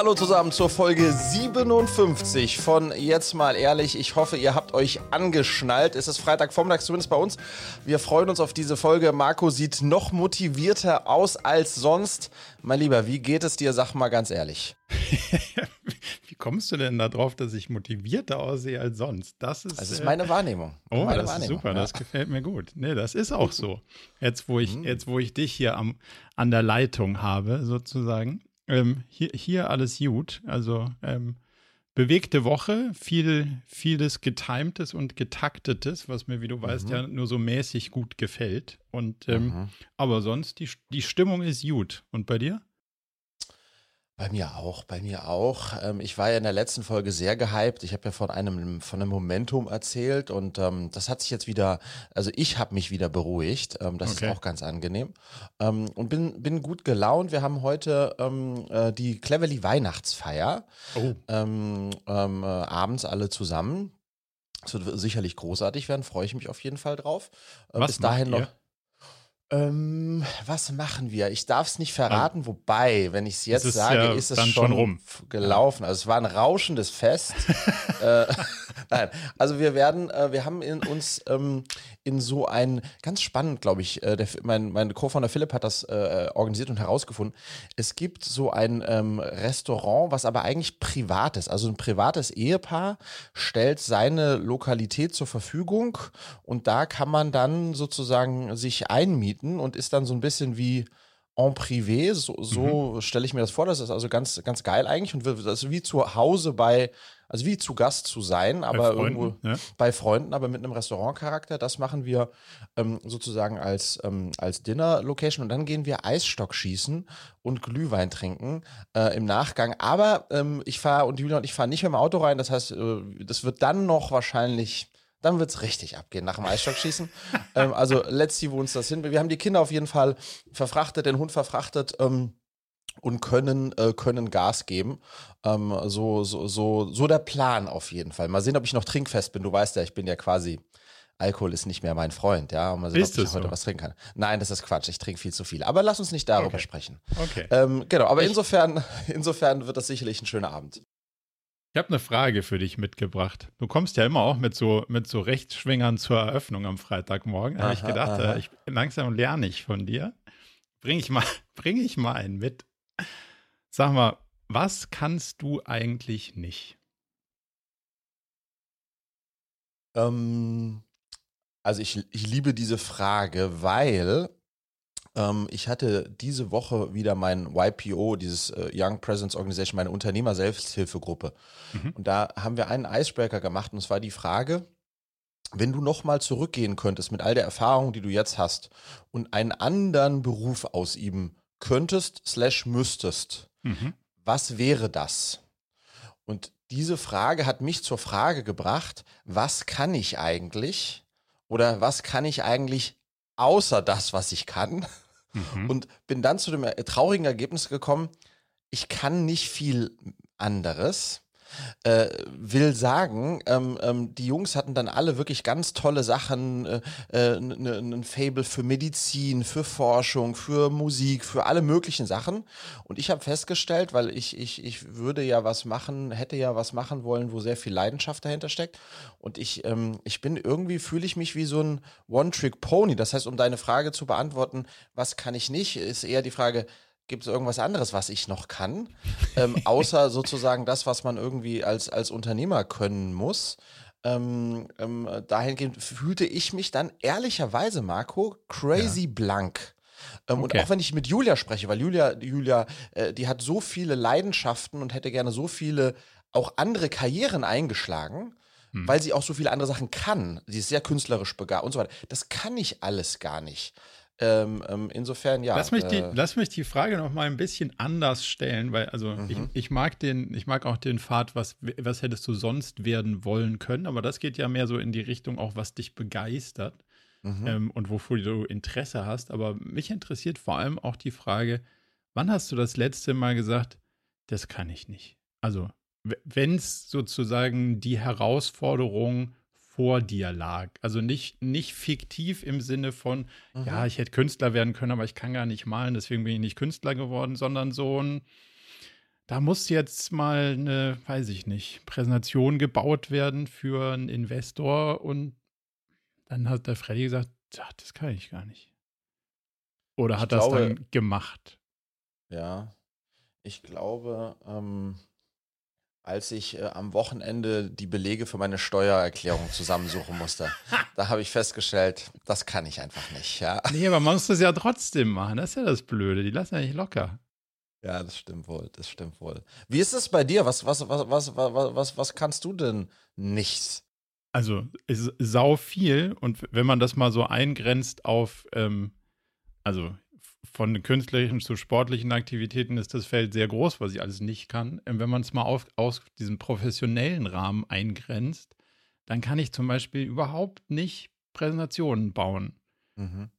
Hallo zusammen zur Folge 57 von Jetzt mal ehrlich. Ich hoffe, ihr habt euch angeschnallt. Es ist Freitagvormittag, zumindest bei uns. Wir freuen uns auf diese Folge. Marco sieht noch motivierter aus als sonst. Mein Lieber, wie geht es dir? Sag mal ganz ehrlich. wie kommst du denn darauf, dass ich motivierter aussehe als sonst? Das ist, das ist meine Wahrnehmung. Oh, meine das Wahrnehmung. ist super. Ja. Das gefällt mir gut. Nee, das ist auch so. Jetzt, wo ich, mhm. jetzt, wo ich dich hier am, an der Leitung habe, sozusagen. Ähm, hier, hier alles gut. Also ähm, bewegte Woche, viel, vieles getimtes und getaktetes, was mir, wie du weißt, mhm. ja nur so mäßig gut gefällt. Und ähm, aber sonst, die, die Stimmung ist gut. Und bei dir? Bei mir auch, bei mir auch. Ähm, ich war ja in der letzten Folge sehr gehypt. Ich habe ja von einem von einem Momentum erzählt und ähm, das hat sich jetzt wieder, also ich habe mich wieder beruhigt. Ähm, das okay. ist auch ganz angenehm ähm, und bin bin gut gelaunt. Wir haben heute ähm, äh, die Cleverly Weihnachtsfeier oh. Äh, abends alle zusammen. Das wird sicherlich großartig werden. Freue ich mich auf jeden Fall drauf. Äh, Was Bis dahin noch. Ähm, was machen wir? Ich darf es nicht verraten, wobei, wenn ich es jetzt sage, ja ist es schon, schon rum. gelaufen. Also es war ein rauschendes Fest. äh, nein, also wir werden, äh, wir haben in uns ähm, in so ein, ganz spannend, glaube ich, äh, der, mein, mein Co-Founder Philipp hat das äh, organisiert und herausgefunden. Es gibt so ein ähm, Restaurant, was aber eigentlich privat ist. Also ein privates Ehepaar stellt seine Lokalität zur Verfügung und da kann man dann sozusagen sich einmieten mieten und ist dann so ein bisschen wie en privé. So, so mhm. stelle ich mir das vor. Das ist also ganz, ganz geil eigentlich und das ist wie zu Hause bei, also wie zu Gast zu sein, aber bei irgendwo ja. bei Freunden, aber mit einem Restaurantcharakter. Das machen wir ähm, sozusagen als, ähm, als Dinner-Location und dann gehen wir Eisstock schießen und Glühwein trinken äh, im Nachgang. Aber ähm, ich fahre und Julia und ich fahren nicht mit dem Auto rein. Das heißt, äh, das wird dann noch wahrscheinlich dann wird es richtig abgehen nach dem Eisstockschießen. ähm, also let's see, wo uns das hin. Wir haben die Kinder auf jeden Fall verfrachtet, den Hund verfrachtet ähm, und können, äh, können Gas geben. Ähm, so, so, so, so der Plan auf jeden Fall. Mal sehen, ob ich noch trinkfest bin. Du weißt ja, ich bin ja quasi. Alkohol ist nicht mehr mein Freund, ja. Und mal sehen, ob ich heute so? was trinken kann. Nein, das ist Quatsch. Ich trinke viel zu viel. Aber lass uns nicht darüber okay. sprechen. Okay. Ähm, genau, aber insofern, insofern wird das sicherlich ein schöner Abend. Ich habe eine Frage für dich mitgebracht. Du kommst ja immer auch mit so, mit so Rechtsschwingern zur Eröffnung am Freitagmorgen. Da habe ich gedacht, aha. Äh, ich, langsam lerne ich von dir. Bring ich mal, bring ich mal einen mit. Sag mal, was kannst du eigentlich nicht? Ähm, also ich, ich liebe diese Frage, weil ähm, ich hatte diese Woche wieder mein YPO, dieses äh, Young Presence Organization, meine Unternehmer-Selbsthilfegruppe. Mhm. Und da haben wir einen Icebreaker gemacht und es war die Frage, wenn du nochmal zurückgehen könntest mit all der Erfahrung, die du jetzt hast und einen anderen Beruf ausüben könntest, slash müsstest, mhm. was wäre das? Und diese Frage hat mich zur Frage gebracht, was kann ich eigentlich oder was kann ich eigentlich außer das, was ich kann. Mhm. Und bin dann zu dem traurigen Ergebnis gekommen, ich kann nicht viel anderes. Äh, will sagen, ähm, ähm, die Jungs hatten dann alle wirklich ganz tolle Sachen, äh, äh, ein Fable für Medizin, für Forschung, für Musik, für alle möglichen Sachen. Und ich habe festgestellt, weil ich, ich, ich würde ja was machen, hätte ja was machen wollen, wo sehr viel Leidenschaft dahinter steckt. Und ich, ähm, ich bin irgendwie, fühle ich mich wie so ein One-Trick-Pony. Das heißt, um deine Frage zu beantworten, was kann ich nicht, ist eher die Frage, Gibt es irgendwas anderes, was ich noch kann? Ähm, außer sozusagen das, was man irgendwie als, als Unternehmer können muss. Ähm, ähm, dahingehend fühlte ich mich dann ehrlicherweise, Marco, crazy ja. blank. Ähm, okay. Und auch wenn ich mit Julia spreche, weil Julia, Julia, äh, die hat so viele Leidenschaften und hätte gerne so viele auch andere Karrieren eingeschlagen, hm. weil sie auch so viele andere Sachen kann. Sie ist sehr künstlerisch begabt und so weiter. Das kann ich alles gar nicht. Ähm, ähm, insofern, ja. Lass mich, die, äh, lass mich die Frage noch mal ein bisschen anders stellen, weil also mhm. ich, ich, mag den, ich mag auch den Pfad, was, was hättest du sonst werden wollen können, aber das geht ja mehr so in die Richtung auch, was dich begeistert mhm. ähm, und wofür du Interesse hast. Aber mich interessiert vor allem auch die Frage, wann hast du das letzte Mal gesagt, das kann ich nicht? Also, wenn es sozusagen die Herausforderung vor dir lag. Also nicht, nicht fiktiv im Sinne von, mhm. ja, ich hätte Künstler werden können, aber ich kann gar nicht malen, deswegen bin ich nicht Künstler geworden, sondern so ein, da muss jetzt mal eine, weiß ich nicht, Präsentation gebaut werden für einen Investor und dann hat der Freddy gesagt, das kann ich gar nicht. Oder hat ich das glaube, dann gemacht? Ja, ich glaube, ähm, als ich äh, am Wochenende die Belege für meine Steuererklärung zusammensuchen musste, da habe ich festgestellt, das kann ich einfach nicht. Ja. Nee, aber man muss das ja trotzdem machen. Das ist ja das Blöde. Die lassen ja nicht locker. Ja, das stimmt wohl, das stimmt wohl. Wie ist es bei dir? Was, was, was, was, was, was, was kannst du denn nicht? Also, ist sau viel und wenn man das mal so eingrenzt auf, ähm, also von künstlerischen zu sportlichen Aktivitäten ist das Feld sehr groß, was ich alles nicht kann. Wenn man es mal auf, aus diesem professionellen Rahmen eingrenzt, dann kann ich zum Beispiel überhaupt nicht Präsentationen bauen. Mhm.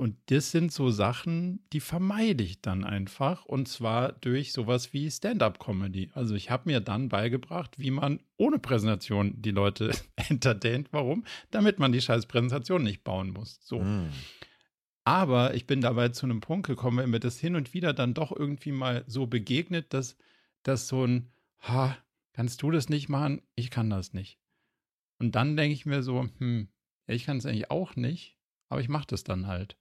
Und das sind so Sachen, die vermeide ich dann einfach. Und zwar durch sowas wie Stand-up-Comedy. Also ich habe mir dann beigebracht, wie man ohne Präsentation die Leute entertaint. Warum? Damit man die scheiß Präsentation nicht bauen muss. So. Mm. Aber ich bin dabei zu einem Punkt gekommen, wenn mir das hin und wieder dann doch irgendwie mal so begegnet, dass, dass so ein, ha, kannst du das nicht machen? Ich kann das nicht. Und dann denke ich mir so, hm, ich kann es eigentlich auch nicht, aber ich mache das dann halt.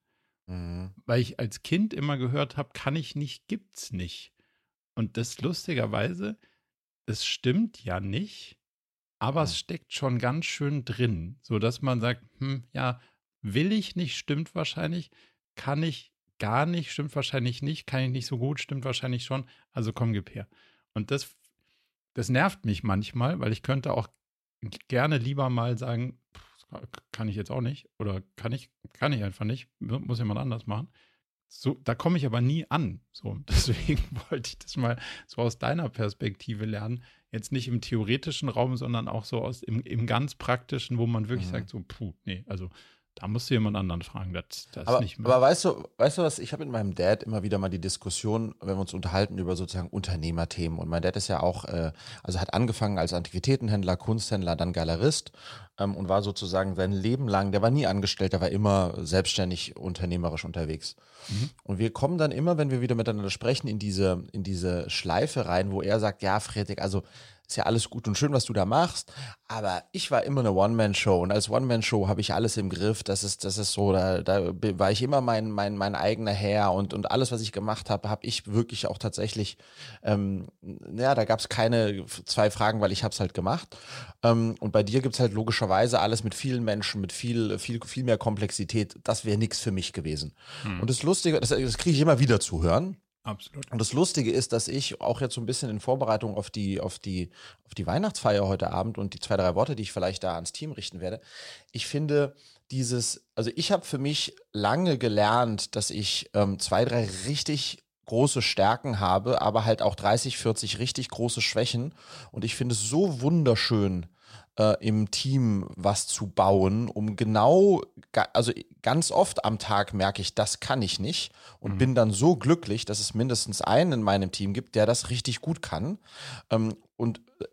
Mhm. Weil ich als Kind immer gehört habe, kann ich nicht, gibt's nicht. Und das lustigerweise, es stimmt ja nicht, aber mhm. es steckt schon ganz schön drin, sodass man sagt, hm, ja, will ich nicht, stimmt wahrscheinlich, kann ich gar nicht, stimmt wahrscheinlich nicht, kann ich nicht so gut, stimmt wahrscheinlich schon, also komm, gib her. Und das, das nervt mich manchmal, weil ich könnte auch gerne lieber mal sagen, kann ich jetzt auch nicht oder kann ich, kann ich einfach nicht, muss jemand anders machen. So, da komme ich aber nie an. So, deswegen wollte ich das mal so aus deiner Perspektive lernen. Jetzt nicht im theoretischen Raum, sondern auch so aus im, im ganz praktischen, wo man wirklich mhm. sagt, so, puh, nee, also da musst du jemand anderen fragen. Das, das aber, nicht mehr. aber weißt du, weißt du was, ich habe mit meinem Dad immer wieder mal die Diskussion, wenn wir uns unterhalten über sozusagen Unternehmerthemen. Und mein Dad ist ja auch, äh, also hat angefangen als Antiquitätenhändler, Kunsthändler, dann Galerist ähm, und war sozusagen sein Leben lang, der war nie angestellt, der war immer selbstständig unternehmerisch unterwegs. Mhm. Und wir kommen dann immer, wenn wir wieder miteinander sprechen, in diese, in diese Schleife rein, wo er sagt, ja, Friedrich, also ist ja alles gut und schön, was du da machst, aber ich war immer eine One-Man-Show und als One-Man-Show habe ich alles im Griff. Das ist, das ist so, da, da war ich immer mein, mein, mein eigener Herr und, und alles, was ich gemacht habe, habe ich wirklich auch tatsächlich, ähm, ja, da gab es keine zwei Fragen, weil ich habe es halt gemacht. Ähm, und bei dir gibt es halt logischerweise alles mit vielen Menschen, mit viel, viel, viel mehr Komplexität. Das wäre nichts für mich gewesen. Hm. Und das Lustige, das, das kriege ich immer wieder zu hören. Absolut. Und das Lustige ist, dass ich auch jetzt so ein bisschen in Vorbereitung auf die, auf die, auf die Weihnachtsfeier heute Abend und die zwei, drei Worte, die ich vielleicht da ans Team richten werde, ich finde dieses, also ich habe für mich lange gelernt, dass ich ähm, zwei, drei richtig große Stärken habe, aber halt auch 30, 40 richtig große Schwächen. Und ich finde es so wunderschön, äh, im Team was zu bauen, um genau, also ganz oft am Tag merke ich, das kann ich nicht und mhm. bin dann so glücklich, dass es mindestens einen in meinem Team gibt, der das richtig gut kann. Ähm, und äh,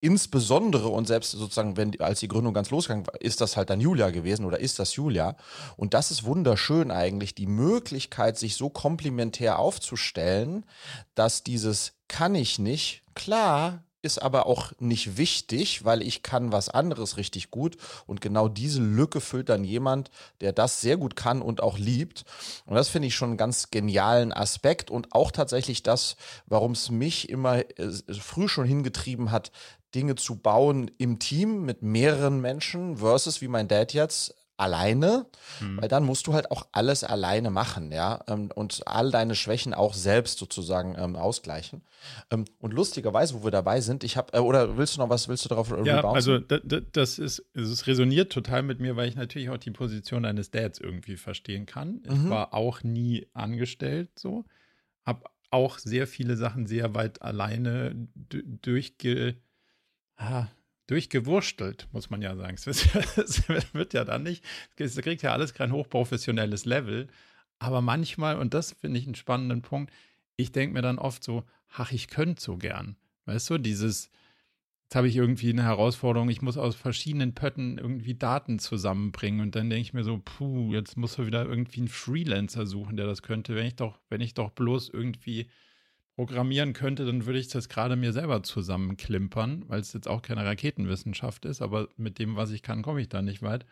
insbesondere und selbst sozusagen, wenn als die Gründung ganz losgegangen war, ist das halt dann Julia gewesen oder ist das Julia. Und das ist wunderschön eigentlich, die Möglichkeit, sich so komplementär aufzustellen, dass dieses kann ich nicht, klar, ist aber auch nicht wichtig, weil ich kann was anderes richtig gut und genau diese Lücke füllt dann jemand, der das sehr gut kann und auch liebt. Und das finde ich schon einen ganz genialen Aspekt und auch tatsächlich das, warum es mich immer äh, früh schon hingetrieben hat, Dinge zu bauen im Team mit mehreren Menschen versus wie mein Dad jetzt alleine, mhm. weil dann musst du halt auch alles alleine machen, ja, ähm, und all deine Schwächen auch selbst sozusagen ähm, ausgleichen. Ähm, und lustigerweise, wo wir dabei sind, ich habe, äh, oder willst du noch was, willst du darauf Ja, rebouncen? also das ist, es resoniert total mit mir, weil ich natürlich auch die Position eines Dads irgendwie verstehen kann. Ich mhm. war auch nie angestellt so, habe auch sehr viele Sachen sehr weit alleine durchge ah, durchgewurstelt, muss man ja sagen. Es wird ja dann nicht, es kriegt ja alles kein hochprofessionelles Level. Aber manchmal, und das finde ich einen spannenden Punkt, ich denke mir dann oft so, ach, ich könnte so gern. Weißt du, dieses, jetzt habe ich irgendwie eine Herausforderung, ich muss aus verschiedenen Pötten irgendwie Daten zusammenbringen und dann denke ich mir so, puh, jetzt muss er wieder irgendwie einen Freelancer suchen, der das könnte, wenn ich doch, wenn ich doch bloß irgendwie programmieren könnte, dann würde ich das gerade mir selber zusammenklimpern, weil es jetzt auch keine Raketenwissenschaft ist, aber mit dem, was ich kann, komme ich da nicht weit.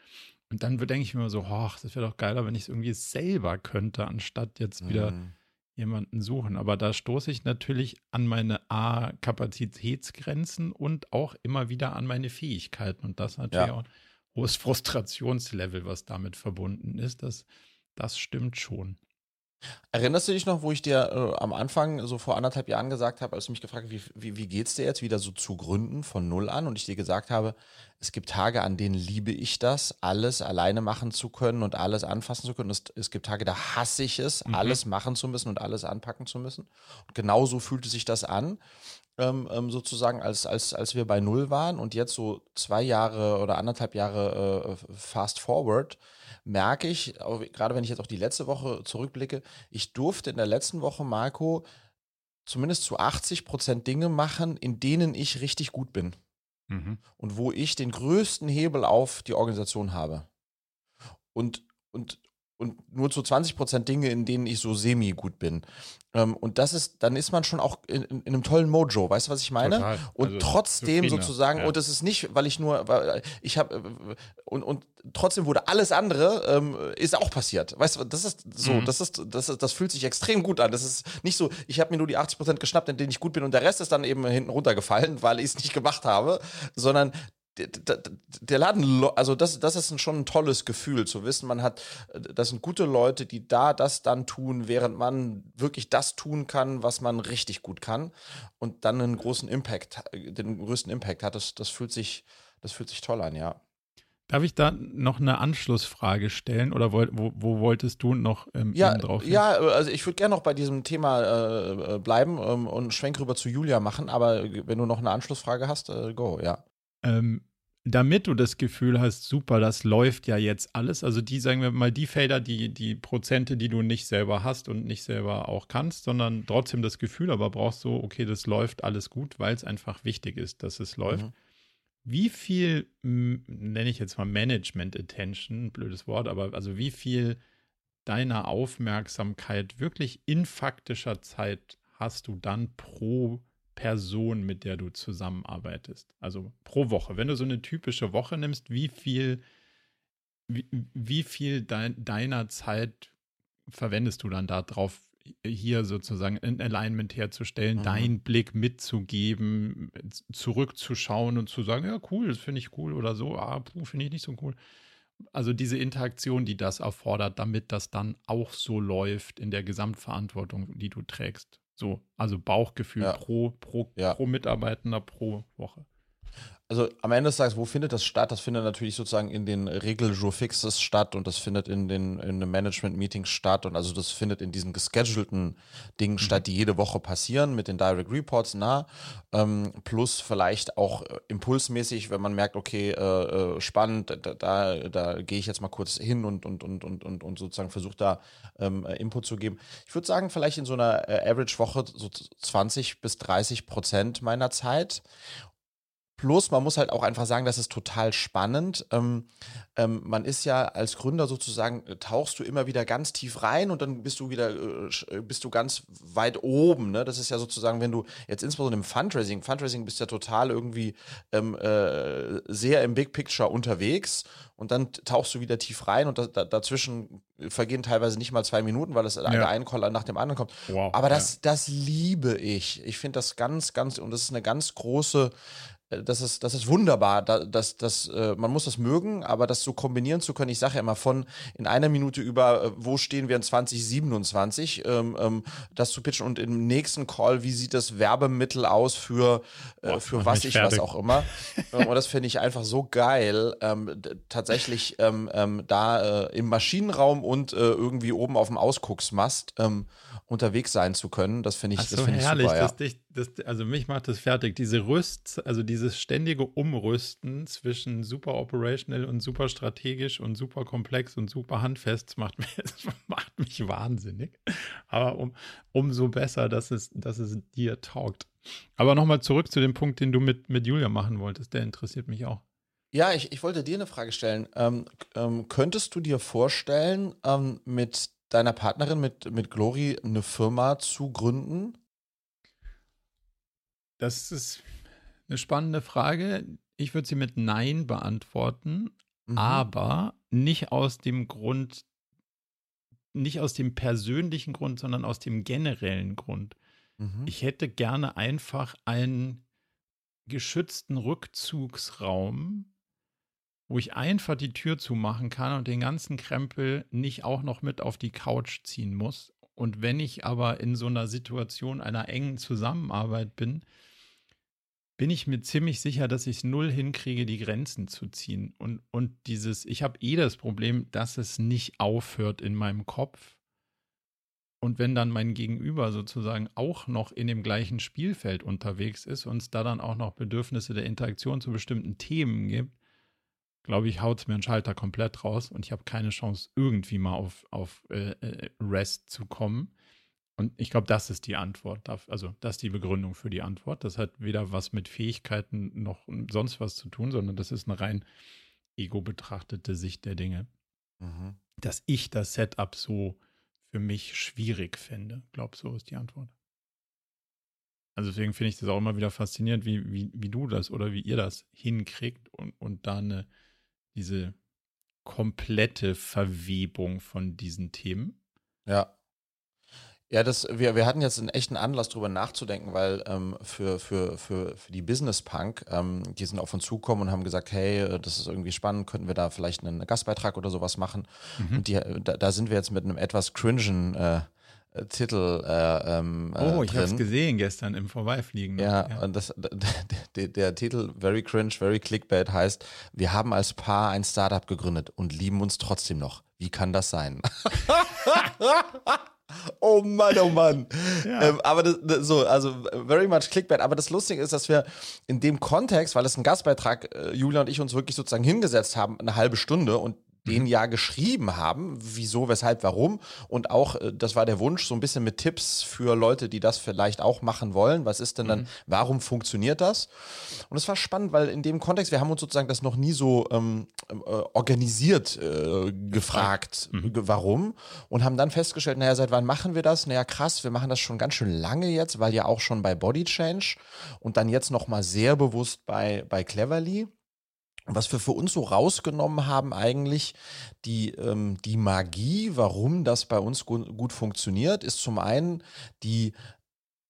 Und dann denke ich mir so, ach, das wäre doch geiler, wenn ich es irgendwie selber könnte, anstatt jetzt wieder mhm. jemanden suchen. Aber da stoße ich natürlich an meine A-Kapazitätsgrenzen und auch immer wieder an meine Fähigkeiten. Und das natürlich ja. auch ein hohes Frustrationslevel, was damit verbunden ist. Das, das stimmt schon. Erinnerst du dich noch, wo ich dir äh, am Anfang, so vor anderthalb Jahren gesagt habe, als du mich gefragt hast, wie, wie, wie geht's dir jetzt wieder so zu Gründen von Null an? Und ich dir gesagt habe, es gibt Tage, an denen liebe ich das, alles alleine machen zu können und alles anfassen zu können. Es, es gibt Tage, da hasse ich es, mhm. alles machen zu müssen und alles anpacken zu müssen. Und genauso fühlte sich das an, ähm, ähm, sozusagen, als, als, als wir bei Null waren und jetzt so zwei Jahre oder anderthalb Jahre äh, fast forward merke ich, gerade wenn ich jetzt auch die letzte Woche zurückblicke, ich durfte in der letzten Woche, Marco, zumindest zu 80 Prozent Dinge machen, in denen ich richtig gut bin. Mhm. Und wo ich den größten Hebel auf die Organisation habe. Und, und, und nur zu 20 Prozent Dinge, in denen ich so semi gut bin. Ähm, und das ist, dann ist man schon auch in, in, einem tollen Mojo, weißt du, was ich meine? Total. Und also trotzdem sozusagen, ja. und das ist nicht, weil ich nur, weil ich habe, und, und trotzdem wurde alles andere, ähm, ist auch passiert. Weißt du, das ist so, mhm. das ist, das ist, das fühlt sich extrem gut an. Das ist nicht so, ich habe mir nur die 80 Prozent geschnappt, in denen ich gut bin und der Rest ist dann eben hinten runtergefallen, weil ich es nicht gemacht habe, sondern der Laden, also das, das ist schon ein tolles Gefühl zu wissen, man hat, das sind gute Leute, die da das dann tun, während man wirklich das tun kann, was man richtig gut kann und dann einen großen Impact, den größten Impact hat. Das, das fühlt sich, das fühlt sich toll an, ja. Darf ich da noch eine Anschlussfrage stellen oder wo, wo, wo wolltest du noch ähm, ja, drauf? Hin? Ja, also ich würde gerne noch bei diesem Thema äh, bleiben ähm, und Schwenk rüber zu Julia machen, aber wenn du noch eine Anschlussfrage hast, äh, go, ja. Ähm, damit du das Gefühl hast, super, das läuft ja jetzt alles. Also die, sagen wir mal, die Felder, die, die Prozente, die du nicht selber hast und nicht selber auch kannst, sondern trotzdem das Gefühl, aber brauchst du, okay, das läuft alles gut, weil es einfach wichtig ist, dass es läuft. Mhm. Wie viel, nenne ich jetzt mal Management Attention, blödes Wort, aber also wie viel deiner Aufmerksamkeit wirklich in faktischer Zeit hast du dann pro Person, mit der du zusammenarbeitest? Also pro Woche. Wenn du so eine typische Woche nimmst, wie viel, wie, wie viel dein, deiner Zeit verwendest du dann darauf, hier sozusagen ein Alignment herzustellen, mhm. deinen Blick mitzugeben, zurückzuschauen und zu sagen, ja, cool, das finde ich cool oder so, ah, finde ich nicht so cool. Also diese Interaktion, die das erfordert, damit das dann auch so läuft in der Gesamtverantwortung, die du trägst. So, also Bauchgefühl ja. pro, pro, ja. pro Mitarbeitender pro Woche. Also am Ende des Tages, wo findet das statt? Das findet natürlich sozusagen in den Regel-Jour-Fixes statt und das findet in den in Management-Meetings statt und also das findet in diesen geschedulten Dingen mhm. statt, die jede Woche passieren mit den Direct Reports, na, ähm, plus vielleicht auch äh, impulsmäßig, wenn man merkt, okay, äh, äh, spannend, da, da, da gehe ich jetzt mal kurz hin und, und, und, und, und, und sozusagen versuche da ähm, äh, Input zu geben. Ich würde sagen, vielleicht in so einer äh, Average-Woche so 20 bis 30 Prozent meiner Zeit Plus, man muss halt auch einfach sagen, das ist total spannend. Ähm, ähm, man ist ja als Gründer sozusagen, äh, tauchst du immer wieder ganz tief rein und dann bist du wieder, äh, äh, bist du ganz weit oben. Ne? Das ist ja sozusagen, wenn du jetzt insbesondere im Fundraising, Fundraising bist ja total irgendwie ähm, äh, sehr im Big Picture unterwegs und dann tauchst du wieder tief rein und da, da, dazwischen vergehen teilweise nicht mal zwei Minuten, weil es ja. der eine Call nach dem anderen kommt. Wow, Aber das, ja. das liebe ich. Ich finde das ganz, ganz, und das ist eine ganz große das ist, das ist wunderbar. Da, das, das, äh, man muss das mögen, aber das so kombinieren zu können, ich sage ja immer von in einer Minute über, äh, wo stehen wir in 2027, ähm, ähm, das zu pitchen und im nächsten Call, wie sieht das Werbemittel aus für, äh, für was ich fertig. was auch immer. Ähm, und das finde ich einfach so geil, ähm, tatsächlich ähm, da äh, im Maschinenraum und äh, irgendwie oben auf dem Ausgucksmast unterwegs sein zu können. Das finde ich, so, das find herrlich, super. Ja. Dich, das, also mich macht das fertig. Diese Rüst, also dieses ständige Umrüsten zwischen super operational und super strategisch und super komplex und super handfest macht, mich, macht mich wahnsinnig. Aber um, umso besser, dass es, dass es dir taugt. Aber nochmal zurück zu dem Punkt, den du mit, mit Julia machen wolltest. Der interessiert mich auch. Ja, ich, ich wollte dir eine Frage stellen. Ähm, ähm, könntest du dir vorstellen, ähm, mit deiner Partnerin, mit, mit Glory, eine Firma zu gründen? Das ist eine spannende Frage. Ich würde sie mit Nein beantworten, mhm. aber nicht aus dem Grund, nicht aus dem persönlichen Grund, sondern aus dem generellen Grund. Mhm. Ich hätte gerne einfach einen geschützten Rückzugsraum, wo ich einfach die Tür zumachen kann und den ganzen Krempel nicht auch noch mit auf die Couch ziehen muss. Und wenn ich aber in so einer Situation einer engen Zusammenarbeit bin, bin ich mir ziemlich sicher, dass ich es null hinkriege, die Grenzen zu ziehen. Und, und dieses, ich habe eh das Problem, dass es nicht aufhört in meinem Kopf. Und wenn dann mein Gegenüber sozusagen auch noch in dem gleichen Spielfeld unterwegs ist und es da dann auch noch Bedürfnisse der Interaktion zu bestimmten Themen gibt, glaube ich, haut es mir einen Schalter komplett raus und ich habe keine Chance, irgendwie mal auf, auf äh, äh Rest zu kommen. Und ich glaube, das ist die Antwort. Also, das ist die Begründung für die Antwort. Das hat weder was mit Fähigkeiten noch sonst was zu tun, sondern das ist eine rein ego betrachtete Sicht der Dinge. Mhm. Dass ich das Setup so für mich schwierig finde. Ich glaube, so ist die Antwort. Also deswegen finde ich das auch immer wieder faszinierend, wie, wie, wie du das oder wie ihr das hinkriegt und, und da eine diese komplette Verwebung von diesen Themen. Ja. Ja, das, wir, wir hatten jetzt einen echten Anlass, darüber nachzudenken, weil ähm, für, für, für, für die Business Punk, ähm, die sind auf uns zugekommen und haben gesagt, hey, äh, das ist irgendwie spannend, könnten wir da vielleicht einen Gastbeitrag oder sowas machen. Mhm. Und die, da, da, sind wir jetzt mit einem etwas cringen äh, Titel äh, ähm, äh, Oh, ich habe es gesehen gestern im Vorbeifliegen. Ja, ja, und das, der, der, Titel Very Cringe, Very Clickbait heißt, wir haben als Paar ein Startup gegründet und lieben uns trotzdem noch. Wie kann das sein? oh Mann, oh Mann. Ja. Ähm, aber das, das, so, also very much Clickbait. Aber das Lustige ist, dass wir in dem Kontext, weil es ein Gastbeitrag, äh, Julia und ich uns wirklich sozusagen hingesetzt haben, eine halbe Stunde und den mhm. ja geschrieben haben, wieso, weshalb, warum. Und auch, äh, das war der Wunsch, so ein bisschen mit Tipps für Leute, die das vielleicht auch machen wollen. Was ist denn dann, mhm. warum funktioniert das? Und es war spannend, weil in dem Kontext, wir haben uns sozusagen das noch nie so ähm, äh, organisiert äh, gefragt, mhm. warum. Und haben dann festgestellt, naja, seit wann machen wir das? Naja, krass, wir machen das schon ganz schön lange jetzt, weil ja auch schon bei Body Change und dann jetzt nochmal sehr bewusst bei, bei Cleverly was wir für uns so rausgenommen haben, eigentlich die, ähm, die Magie, warum das bei uns gut, gut funktioniert, ist zum einen die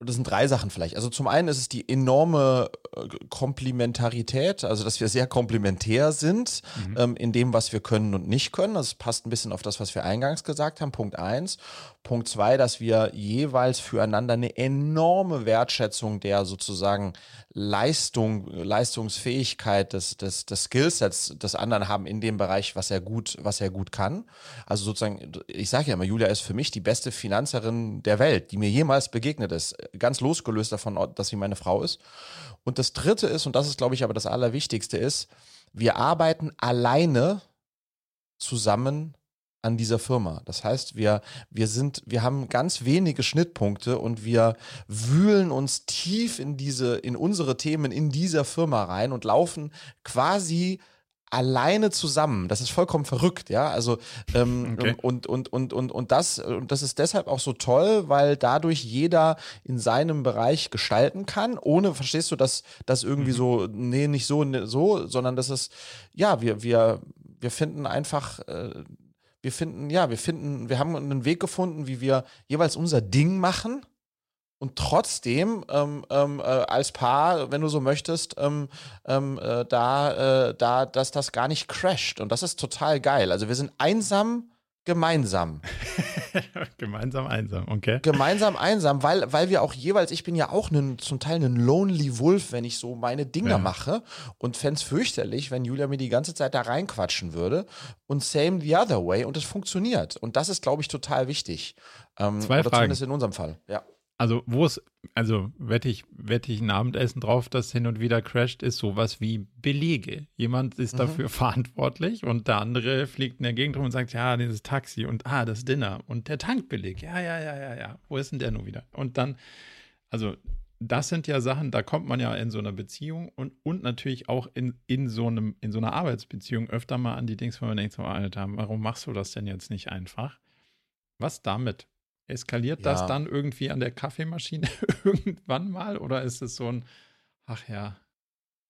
das sind drei Sachen vielleicht. Also zum einen ist es die enorme äh, Komplementarität, also dass wir sehr komplementär sind mhm. ähm, in dem, was wir können und nicht können. Das passt ein bisschen auf das, was wir eingangs gesagt haben. Punkt eins. Punkt zwei, dass wir jeweils füreinander eine enorme Wertschätzung der sozusagen Leistung, Leistungsfähigkeit des, des, des Skillsets des anderen haben in dem Bereich, was er gut, was er gut kann. Also sozusagen, ich sage ja immer, Julia ist für mich die beste Finanzerin der Welt, die mir jemals begegnet ist. Ganz losgelöst davon, dass sie meine Frau ist. Und das dritte ist, und das ist, glaube ich, aber das Allerwichtigste ist, wir arbeiten alleine zusammen an dieser Firma. Das heißt, wir, wir sind, wir haben ganz wenige Schnittpunkte und wir wühlen uns tief in diese, in unsere Themen in dieser Firma rein und laufen quasi alleine zusammen. Das ist vollkommen verrückt, ja. Also ähm, okay. und, und, und, und, und das, und das ist deshalb auch so toll, weil dadurch jeder in seinem Bereich gestalten kann, ohne, verstehst du, dass das irgendwie mhm. so, nee, nicht so, ne, so, sondern das ist, ja, wir, wir, wir finden einfach äh, wir finden, ja, wir finden, wir haben einen Weg gefunden, wie wir jeweils unser Ding machen und trotzdem ähm, ähm, äh, als Paar, wenn du so möchtest, ähm, ähm äh, da, äh, da, dass das gar nicht crasht. Und das ist total geil. Also wir sind einsam, gemeinsam. Gemeinsam einsam, okay. Gemeinsam einsam, weil, weil wir auch jeweils, ich bin ja auch einen, zum Teil ein Lonely Wolf, wenn ich so meine Dinge ja. mache und fände es fürchterlich, wenn Julia mir die ganze Zeit da reinquatschen würde und same the other way und es funktioniert. Und das ist, glaube ich, total wichtig. Ähm, Zwei oder Fragen. zumindest in unserem Fall, ja. Also, wo es, also wette ich, wette ich ein Abendessen drauf, das hin und wieder crasht, ist sowas wie Belege. Jemand ist mhm. dafür verantwortlich und der andere fliegt in der Gegend rum und sagt, ja, dieses Taxi und ah, das Dinner und der Tankbeleg. Ja, ja, ja, ja, ja. Wo ist denn der nun wieder? Und dann, also, das sind ja Sachen, da kommt man ja in so einer Beziehung und, und natürlich auch in, in, so einem, in so einer Arbeitsbeziehung öfter mal an die Dings, wo man denkt, so, Alter, warum machst du das denn jetzt nicht einfach? Was damit? Eskaliert ja. das dann irgendwie an der Kaffeemaschine irgendwann mal oder ist es so ein Ach ja.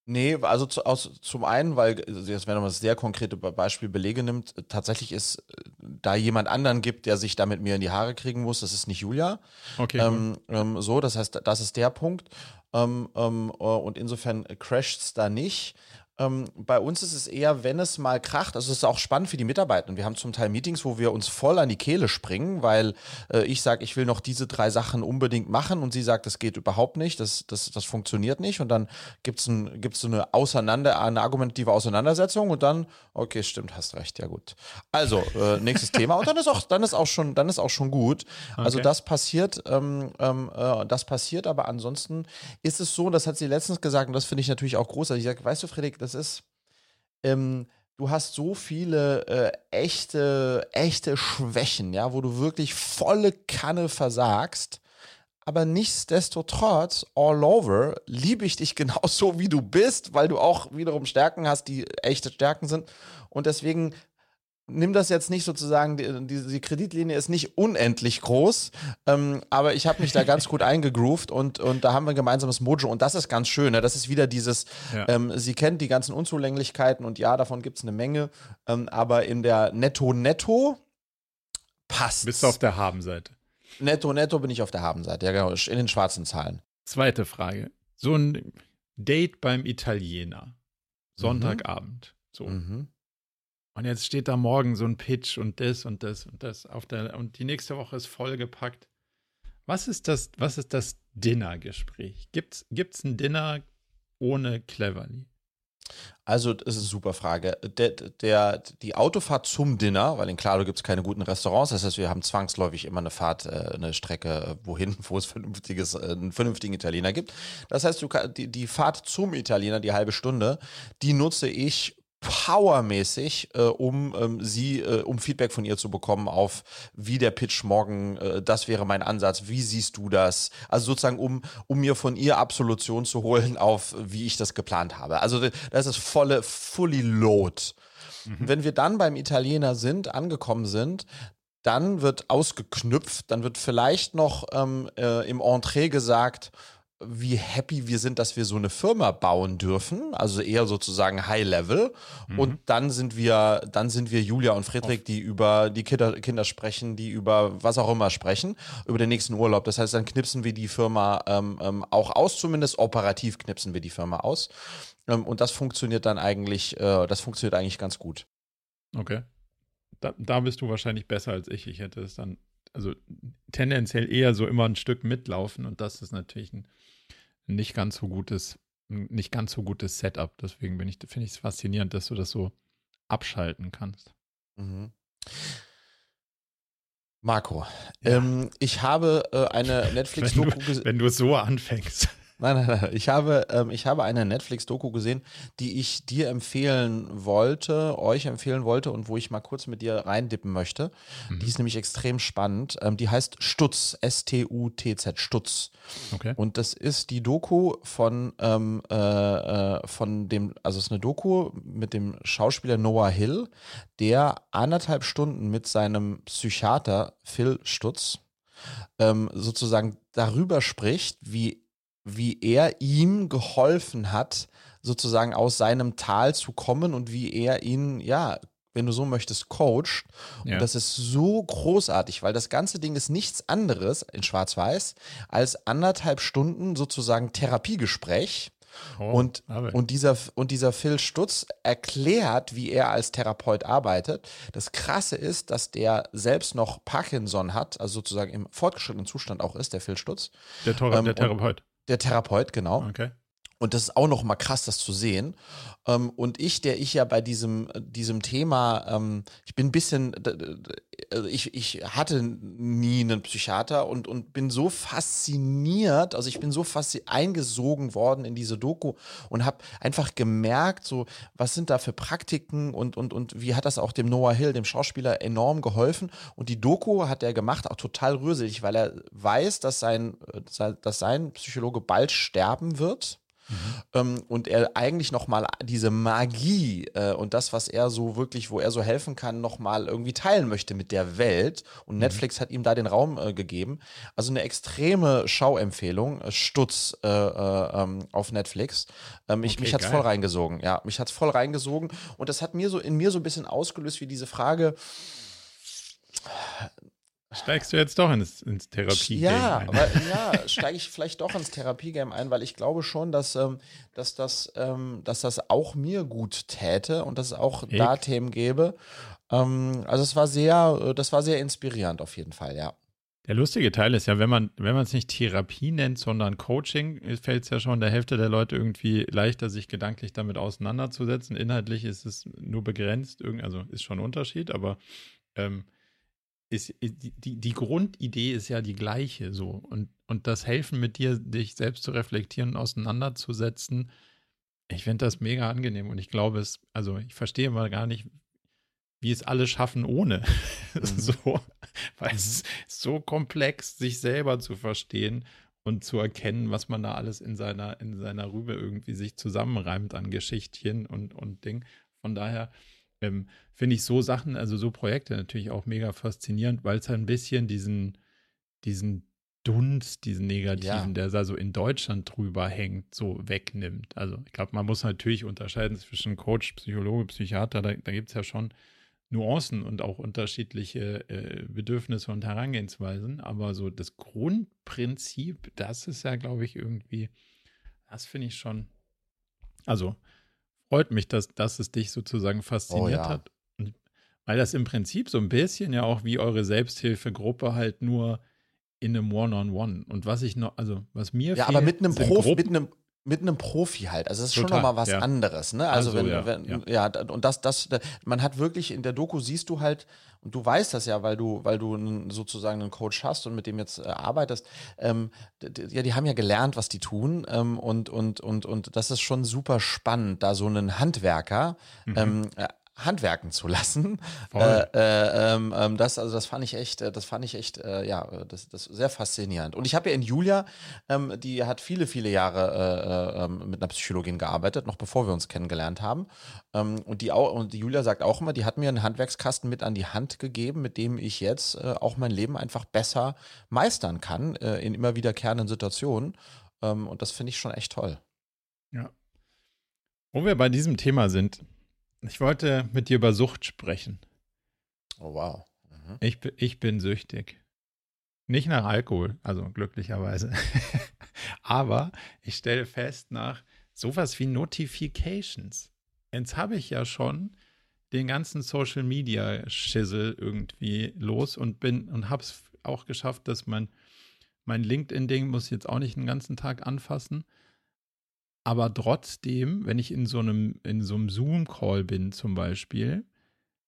Nee, also zu, aus, zum einen, weil, also jetzt wenn man das sehr konkrete Beispiel Belege nimmt, tatsächlich ist, da jemand anderen gibt, der sich da mit mir in die Haare kriegen muss, das ist nicht Julia. Okay. Ähm, ähm, so, das heißt, das ist der Punkt. Ähm, ähm, äh, und insofern crasht es da nicht. Ähm, bei uns ist es eher, wenn es mal kracht, also es ist auch spannend für die Mitarbeiter. Wir haben zum Teil Meetings, wo wir uns voll an die Kehle springen, weil äh, ich sage, ich will noch diese drei Sachen unbedingt machen und sie sagt, das geht überhaupt nicht, das, das, das funktioniert nicht. Und dann gibt es ein, gibt's so eine Auseinander, eine argumentative Auseinandersetzung und dann, okay, stimmt, hast recht, ja gut. Also, äh, nächstes Thema. Und dann ist auch, dann ist auch schon, dann ist auch schon gut. Also okay. das passiert, ähm, ähm, äh, das passiert, aber ansonsten ist es so, das hat sie letztens gesagt, und das finde ich natürlich auch großartig. Ich sage, weißt du, Friedrich, das ist, ähm, du hast so viele äh, echte, echte Schwächen, ja, wo du wirklich volle Kanne versagst. Aber nichtsdestotrotz, all over, liebe ich dich genauso, wie du bist, weil du auch wiederum Stärken hast, die echte Stärken sind. Und deswegen nimm das jetzt nicht sozusagen, die, die Kreditlinie ist nicht unendlich groß, ähm, aber ich habe mich da ganz gut eingegroovt und, und da haben wir ein gemeinsames Mojo und das ist ganz schön. Ne? Das ist wieder dieses, ja. ähm, sie kennt die ganzen Unzulänglichkeiten und ja, davon gibt es eine Menge, ähm, aber in der Netto-Netto passt. Bist du auf der Habenseite? Netto-Netto bin ich auf der Habenseite, ja genau, in den schwarzen Zahlen. Zweite Frage. So ein Date beim Italiener. Sonntagabend. Mhm. So. Mhm. Und jetzt steht da morgen so ein Pitch und das und das und das auf der und die nächste Woche ist vollgepackt. Was ist das, was ist das Dinnergespräch? Gibt's, gibt's ein Dinner ohne Cleverly? Also, das ist eine super Frage. Der, der, die Autofahrt zum Dinner, weil in Claro gibt es keine guten Restaurants, das heißt, wir haben zwangsläufig immer eine Fahrt, äh, eine Strecke, wohin, wo es vernünftiges, äh, einen vernünftigen Italiener gibt. Das heißt, du, die, die Fahrt zum Italiener, die halbe Stunde, die nutze ich powermäßig, äh, um ähm, sie, äh, um Feedback von ihr zu bekommen auf wie der Pitch morgen, äh, das wäre mein Ansatz, wie siehst du das? Also sozusagen, um, um mir von ihr Absolution zu holen auf, wie ich das geplant habe. Also das ist volle, fully load. Mhm. Wenn wir dann beim Italiener sind, angekommen sind, dann wird ausgeknüpft, dann wird vielleicht noch ähm, äh, im Entree gesagt, wie happy wir sind, dass wir so eine Firma bauen dürfen, also eher sozusagen High Level. Mhm. Und dann sind wir, dann sind wir Julia und Friedrich, die über die Kinder, Kinder sprechen, die über was auch immer sprechen, über den nächsten Urlaub. Das heißt, dann knipsen wir die Firma ähm, ähm, auch aus, zumindest operativ knipsen wir die Firma aus. Ähm, und das funktioniert dann eigentlich, äh, das funktioniert eigentlich ganz gut. Okay. Da, da bist du wahrscheinlich besser als ich. Ich hätte es dann, also tendenziell eher so immer ein Stück mitlaufen und das ist natürlich ein nicht ganz so gutes, nicht ganz so gutes Setup. Deswegen bin ich, finde ich es faszinierend, dass du das so abschalten kannst. Mhm. Marco, ja. ähm, ich habe äh, eine Netflix-Doku gesehen. Wenn du so anfängst. Nein, nein, nein. Ich habe, ähm, ich habe eine Netflix-Doku gesehen, die ich dir empfehlen wollte, euch empfehlen wollte und wo ich mal kurz mit dir reindippen möchte. Mhm. Die ist nämlich extrem spannend. Ähm, die heißt Stutz, S-T-U-T-Z, Stutz. Okay. Und das ist die Doku von, ähm, äh, äh, von dem, also es ist eine Doku mit dem Schauspieler Noah Hill, der anderthalb Stunden mit seinem Psychiater Phil Stutz ähm, sozusagen darüber spricht, wie wie er ihm geholfen hat, sozusagen aus seinem Tal zu kommen und wie er ihn, ja, wenn du so möchtest, coacht. Ja. Und das ist so großartig, weil das ganze Ding ist nichts anderes in Schwarz-Weiß als anderthalb Stunden sozusagen Therapiegespräch. Oh, und, und, dieser, und dieser Phil Stutz erklärt, wie er als Therapeut arbeitet. Das Krasse ist, dass der selbst noch Parkinson hat, also sozusagen im fortgeschrittenen Zustand auch ist, der Phil Stutz. Der, Tor ähm, der Therapeut. Der Therapeut, genau. Okay. Und das ist auch noch mal krass, das zu sehen. Ähm, und ich, der ich ja bei diesem, diesem Thema, ähm, ich bin ein bisschen, also ich, ich hatte nie einen Psychiater und, und bin so fasziniert, also ich bin so fast eingesogen worden in diese Doku und habe einfach gemerkt, so, was sind da für Praktiken und, und, und wie hat das auch dem Noah Hill, dem Schauspieler, enorm geholfen. Und die Doku hat er gemacht, auch total rührselig, weil er weiß, dass sein, dass sein Psychologe bald sterben wird. Ähm, und er eigentlich nochmal diese Magie äh, und das, was er so wirklich, wo er so helfen kann, nochmal irgendwie teilen möchte mit der Welt. Und mhm. Netflix hat ihm da den Raum äh, gegeben. Also eine extreme Schauempfehlung, äh, Stutz äh, äh, ähm, auf Netflix. Ähm, ich, okay, mich hat's geil. voll reingesogen, ja, mich hat's voll reingesogen. Und das hat mir so in mir so ein bisschen ausgelöst, wie diese Frage, Steigst du jetzt doch ins, ins Therapie-Game ja, ein? Aber, ja, steige ich vielleicht doch ins Therapie-Game ein, weil ich glaube schon, dass, ähm, dass, das, ähm, dass das auch mir gut täte und dass es auch ich. da Themen gäbe. Ähm, also es war sehr, äh, das war sehr inspirierend auf jeden Fall, ja. Der lustige Teil ist ja, wenn man wenn man es nicht Therapie nennt, sondern Coaching, fällt es ja schon der Hälfte der Leute irgendwie leichter, sich gedanklich damit auseinanderzusetzen. Inhaltlich ist es nur begrenzt, also ist schon ein Unterschied, aber ähm, ist, die, die, die Grundidee ist ja die gleiche so. Und, und das Helfen mit dir, dich selbst zu reflektieren und auseinanderzusetzen, ich finde das mega angenehm. Und ich glaube es, also ich verstehe mal gar nicht, wie es alle schaffen ohne. Mhm. so, weil es ist so komplex, sich selber zu verstehen und zu erkennen, was man da alles in seiner, in seiner Rübe irgendwie sich zusammenreimt an Geschichtchen und, und Ding. Von daher, ähm, finde ich so Sachen, also so Projekte natürlich auch mega faszinierend, weil es halt ein bisschen diesen, diesen Dunst, diesen negativen, ja. der da so in Deutschland drüber hängt, so wegnimmt. Also ich glaube, man muss natürlich unterscheiden zwischen Coach, Psychologe, Psychiater, da, da gibt es ja schon Nuancen und auch unterschiedliche äh, Bedürfnisse und Herangehensweisen, aber so das Grundprinzip, das ist ja, glaube ich, irgendwie, das finde ich schon, also freut mich, dass, dass es dich sozusagen fasziniert oh, ja. hat. Und weil das im Prinzip so ein bisschen ja auch wie eure Selbsthilfegruppe halt nur in einem One-on-One. -on -One. Und was ich noch, also was mir Ja, fehlt, aber mit einem Profi, mit einem mit einem Profi halt. Also es ist Total, schon nochmal was ja. anderes, ne? Also, also wenn, ja, wenn, ja. ja, und das, das, man hat wirklich in der Doku siehst du halt, und du weißt das ja, weil du, weil du sozusagen einen Coach hast und mit dem jetzt äh, arbeitest, ähm, ja, die haben ja gelernt, was die tun, ähm, und, und, und, und das ist schon super spannend, da so einen Handwerker mhm. ähm, äh, handwerken zu lassen. Äh, äh, ähm, ähm, das, also das fand ich echt, äh, das fand ich echt, äh, ja, das, das sehr faszinierend. Und ich habe ja in Julia, ähm, die hat viele, viele Jahre äh, ähm, mit einer Psychologin gearbeitet, noch bevor wir uns kennengelernt haben. Ähm, und die auch, und die Julia sagt auch immer, die hat mir einen Handwerkskasten mit an die Hand gegeben, mit dem ich jetzt äh, auch mein Leben einfach besser meistern kann in immer wiederkehrenden Situationen. Ähm, und das finde ich schon echt toll. Ja. Wo wir bei diesem Thema sind, ich wollte mit dir über Sucht sprechen. Oh, wow. Mhm. Ich, ich bin süchtig. Nicht nach Alkohol, also glücklicherweise. Aber ich stelle fest nach sowas wie Notifications. Jetzt habe ich ja schon den ganzen Social Media Schissel irgendwie los und bin und habe es auch geschafft, dass mein, mein LinkedIn-Ding muss jetzt auch nicht den ganzen Tag anfassen. Aber trotzdem, wenn ich in so einem, in so einem Zoom-Call bin zum Beispiel,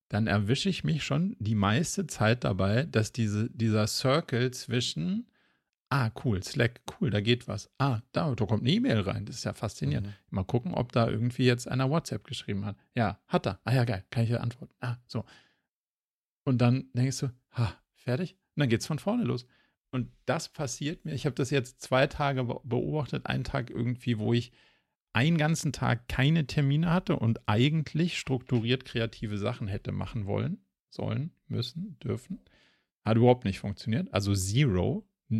dann erwische ich mich schon die meiste Zeit dabei, dass diese, dieser Circle zwischen, ah, cool, Slack, cool, da geht was. Ah, da, da kommt eine E-Mail rein. Das ist ja faszinierend. Mhm. Mal gucken, ob da irgendwie jetzt einer WhatsApp geschrieben hat. Ja, hat er. Ah ja, geil, kann ich ja antworten. Ah, so. Und dann denkst du, ha, fertig? Und dann geht's von vorne los. Und das passiert mir. Ich habe das jetzt zwei Tage beobachtet. Einen Tag irgendwie, wo ich einen ganzen Tag keine Termine hatte und eigentlich strukturiert kreative Sachen hätte machen wollen, sollen, müssen, dürfen. Hat überhaupt nicht funktioniert. Also Zero.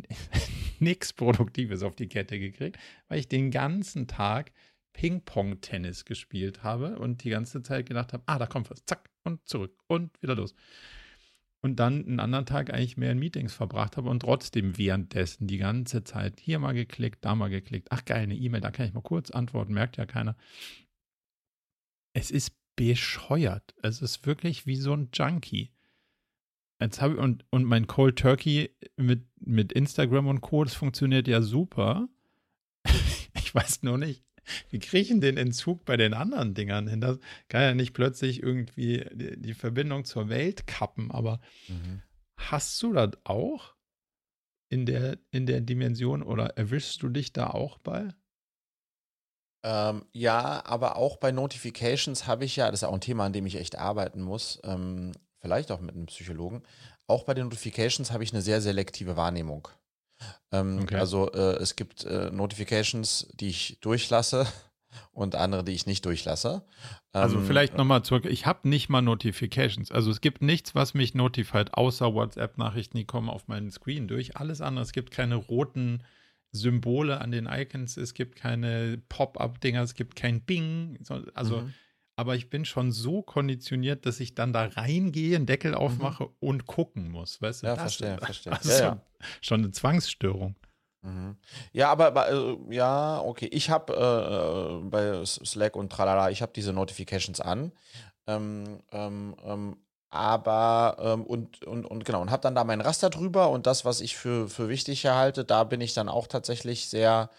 Nichts Produktives auf die Kette gekriegt, weil ich den ganzen Tag Ping-Pong-Tennis gespielt habe und die ganze Zeit gedacht habe, ah, da kommt was, zack, und zurück und wieder los und dann einen anderen Tag eigentlich mehr in Meetings verbracht habe und trotzdem währenddessen die ganze Zeit hier mal geklickt, da mal geklickt. Ach geil, eine E-Mail, da kann ich mal kurz antworten, merkt ja keiner. Es ist bescheuert. Es ist wirklich wie so ein Junkie. Jetzt habe und, und mein Cold Turkey mit, mit Instagram und Co., das funktioniert ja super. ich weiß nur nicht, wie kriege ich den Entzug bei den anderen Dingern hin? Das kann ja nicht plötzlich irgendwie die, die Verbindung zur Welt kappen, aber mhm. hast du das auch in der, in der Dimension oder erwischst du dich da auch bei? Ähm, ja, aber auch bei Notifications habe ich ja, das ist auch ein Thema, an dem ich echt arbeiten muss, ähm, vielleicht auch mit einem Psychologen. Auch bei den Notifications habe ich eine sehr selektive Wahrnehmung. Ähm, okay. Also äh, es gibt äh, Notifications, die ich durchlasse und andere, die ich nicht durchlasse. Also ähm, vielleicht nochmal zurück. Ich habe nicht mal Notifications. Also es gibt nichts, was mich notifiziert, außer WhatsApp-Nachrichten, die kommen auf meinen Screen durch. Alles andere. Es gibt keine roten Symbole an den Icons. Es gibt keine Pop-up-Dinger. Es gibt kein Bing. Also mhm aber ich bin schon so konditioniert, dass ich dann da reingehe, einen Deckel mhm. aufmache mhm. und gucken muss. Weißt du? Ja, das, verstehe, verstehe. Das ist ja, ja. Schon, eine Zwangsstörung. Mhm. Ja, aber äh, ja, okay. Ich habe äh, bei Slack und tralala, ich habe diese Notifications an. Ähm, ähm, ähm, aber ähm, und, und, und genau, und habe dann da mein Raster drüber und das, was ich für, für wichtig halte, da bin ich dann auch tatsächlich sehr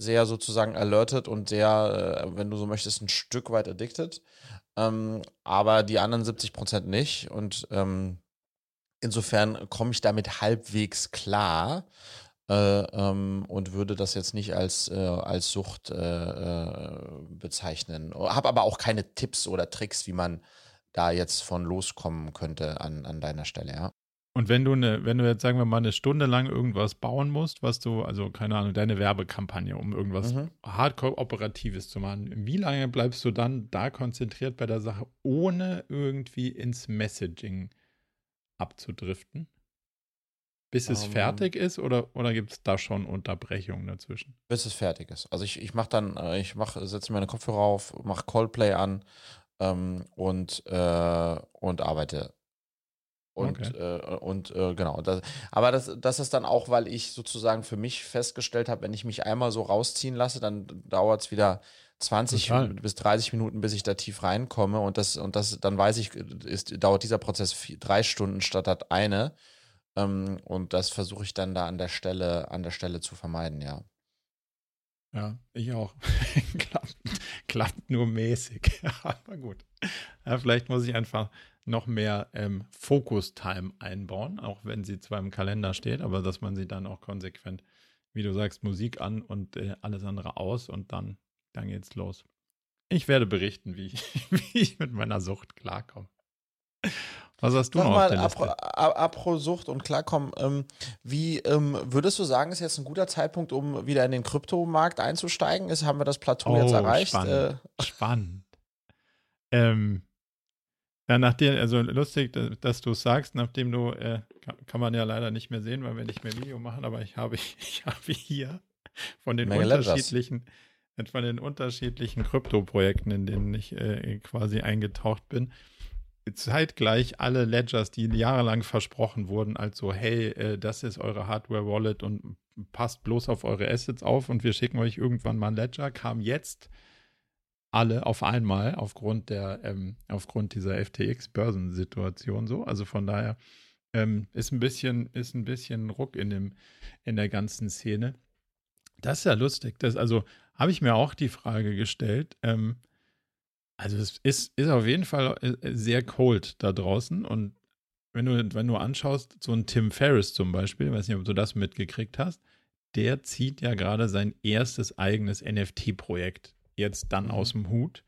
sehr sozusagen alerted und sehr, äh, wenn du so möchtest, ein Stück weit addicted. Ähm, aber die anderen 70 Prozent nicht. Und ähm, insofern komme ich damit halbwegs klar. Äh, ähm, und würde das jetzt nicht als, äh, als Sucht äh, äh bezeichnen. Habe aber auch keine Tipps oder Tricks, wie man da jetzt von loskommen könnte an, an deiner Stelle, ja. Und wenn du eine, wenn du jetzt sagen wir mal eine Stunde lang irgendwas bauen musst, was du, also keine Ahnung, deine Werbekampagne, um irgendwas mhm. Hardcore-Operatives zu machen, wie lange bleibst du dann da konzentriert bei der Sache, ohne irgendwie ins Messaging abzudriften? Bis es um, ähm. fertig ist oder, oder gibt es da schon Unterbrechungen dazwischen? Bis es fertig ist. Also ich, ich mache dann, äh, ich mache, setze meine Kopfhörer auf, mache Callplay an ähm, und, äh, und arbeite und, okay. äh, und äh, genau. Das, aber das, das ist dann auch, weil ich sozusagen für mich festgestellt habe, wenn ich mich einmal so rausziehen lasse, dann dauert es wieder 20 Total. bis 30 Minuten, bis ich da tief reinkomme. Und das, und das, dann weiß ich, ist, dauert dieser Prozess vier, drei Stunden statt hat eine. Ähm, und das versuche ich dann da an der Stelle, an der Stelle zu vermeiden, ja. Ja, ich auch. klappt, klappt nur mäßig. Aber gut. Ja, vielleicht muss ich einfach noch mehr ähm, Focus-Time einbauen, auch wenn sie zwar im Kalender steht, aber dass man sie dann auch konsequent, wie du sagst, Musik an und äh, alles andere aus und dann, dann geht's los. Ich werde berichten, wie ich, wie ich mit meiner Sucht klarkomme. Was hast du Sag noch mal, auf der Liste? Apro, Sucht und klarkommen, ähm, wie ähm, würdest du sagen, ist jetzt ein guter Zeitpunkt, um wieder in den Kryptomarkt einzusteigen? Ist, haben wir das Plateau oh, jetzt erreicht? Spannend. Äh, spannend. Ähm, ja, nachdem, also lustig, dass du es sagst, nachdem du, äh, kann, man ja leider nicht mehr sehen, weil wir nicht mehr Video machen, aber ich habe, ich habe hier von den Menge unterschiedlichen, Ledgers. von den unterschiedlichen Krypto-Projekten, in denen ich äh, quasi eingetaucht bin, zeitgleich alle Ledgers, die jahrelang versprochen wurden, als so, hey, äh, das ist eure Hardware-Wallet und passt bloß auf eure Assets auf und wir schicken euch irgendwann mal ein Ledger, kam jetzt alle auf einmal aufgrund der, ähm, aufgrund dieser FTX-Börsensituation so. Also von daher ähm, ist ein bisschen, ist ein bisschen Ruck in dem, in der ganzen Szene. Das ist ja lustig. Das, also habe ich mir auch die Frage gestellt. Ähm, also es ist, ist auf jeden Fall äh, sehr cold da draußen und wenn du, wenn du anschaust, so ein Tim Ferriss zum Beispiel, weiß nicht, ob du das mitgekriegt hast, der zieht ja gerade sein erstes eigenes NFT-Projekt jetzt dann mhm. aus dem Hut,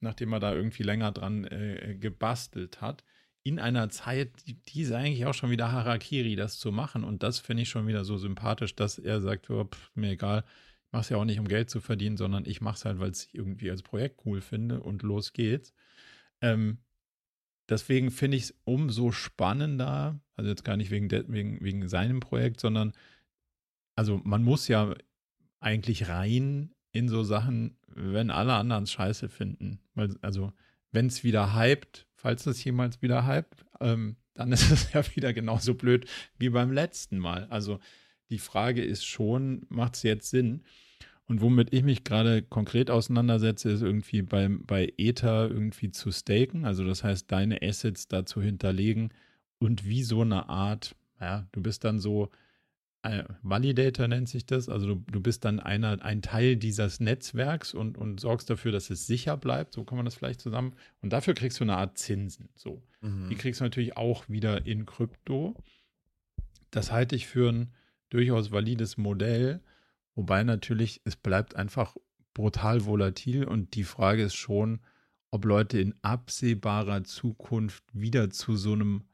nachdem er da irgendwie länger dran äh, gebastelt hat. In einer Zeit, die, die, ist eigentlich auch schon wieder Harakiri, das zu machen. Und das finde ich schon wieder so sympathisch, dass er sagt, oh, pff, mir egal, ich mache es ja auch nicht, um Geld zu verdienen, sondern ich mache es halt, weil ich irgendwie als Projekt cool finde und los geht's. Ähm, deswegen finde ich es umso spannender, also jetzt gar nicht wegen, wegen, wegen seinem Projekt, sondern also man muss ja eigentlich rein in so Sachen, wenn alle anderen es scheiße finden. Also, wenn es wieder hypt, falls es jemals wieder hypt, ähm, dann ist es ja wieder genauso blöd wie beim letzten Mal. Also die Frage ist schon, macht es jetzt Sinn? Und womit ich mich gerade konkret auseinandersetze, ist irgendwie beim, bei Ether irgendwie zu staken, also das heißt, deine Assets da zu hinterlegen und wie so eine Art, ja, du bist dann so, Validator nennt sich das. Also du, du bist dann einer, ein Teil dieses Netzwerks und, und sorgst dafür, dass es sicher bleibt. So kann man das vielleicht zusammen. Und dafür kriegst du eine Art Zinsen. So. Mhm. Die kriegst du natürlich auch wieder in Krypto. Das halte ich für ein durchaus valides Modell. Wobei natürlich, es bleibt einfach brutal volatil und die Frage ist schon, ob Leute in absehbarer Zukunft wieder zu so einem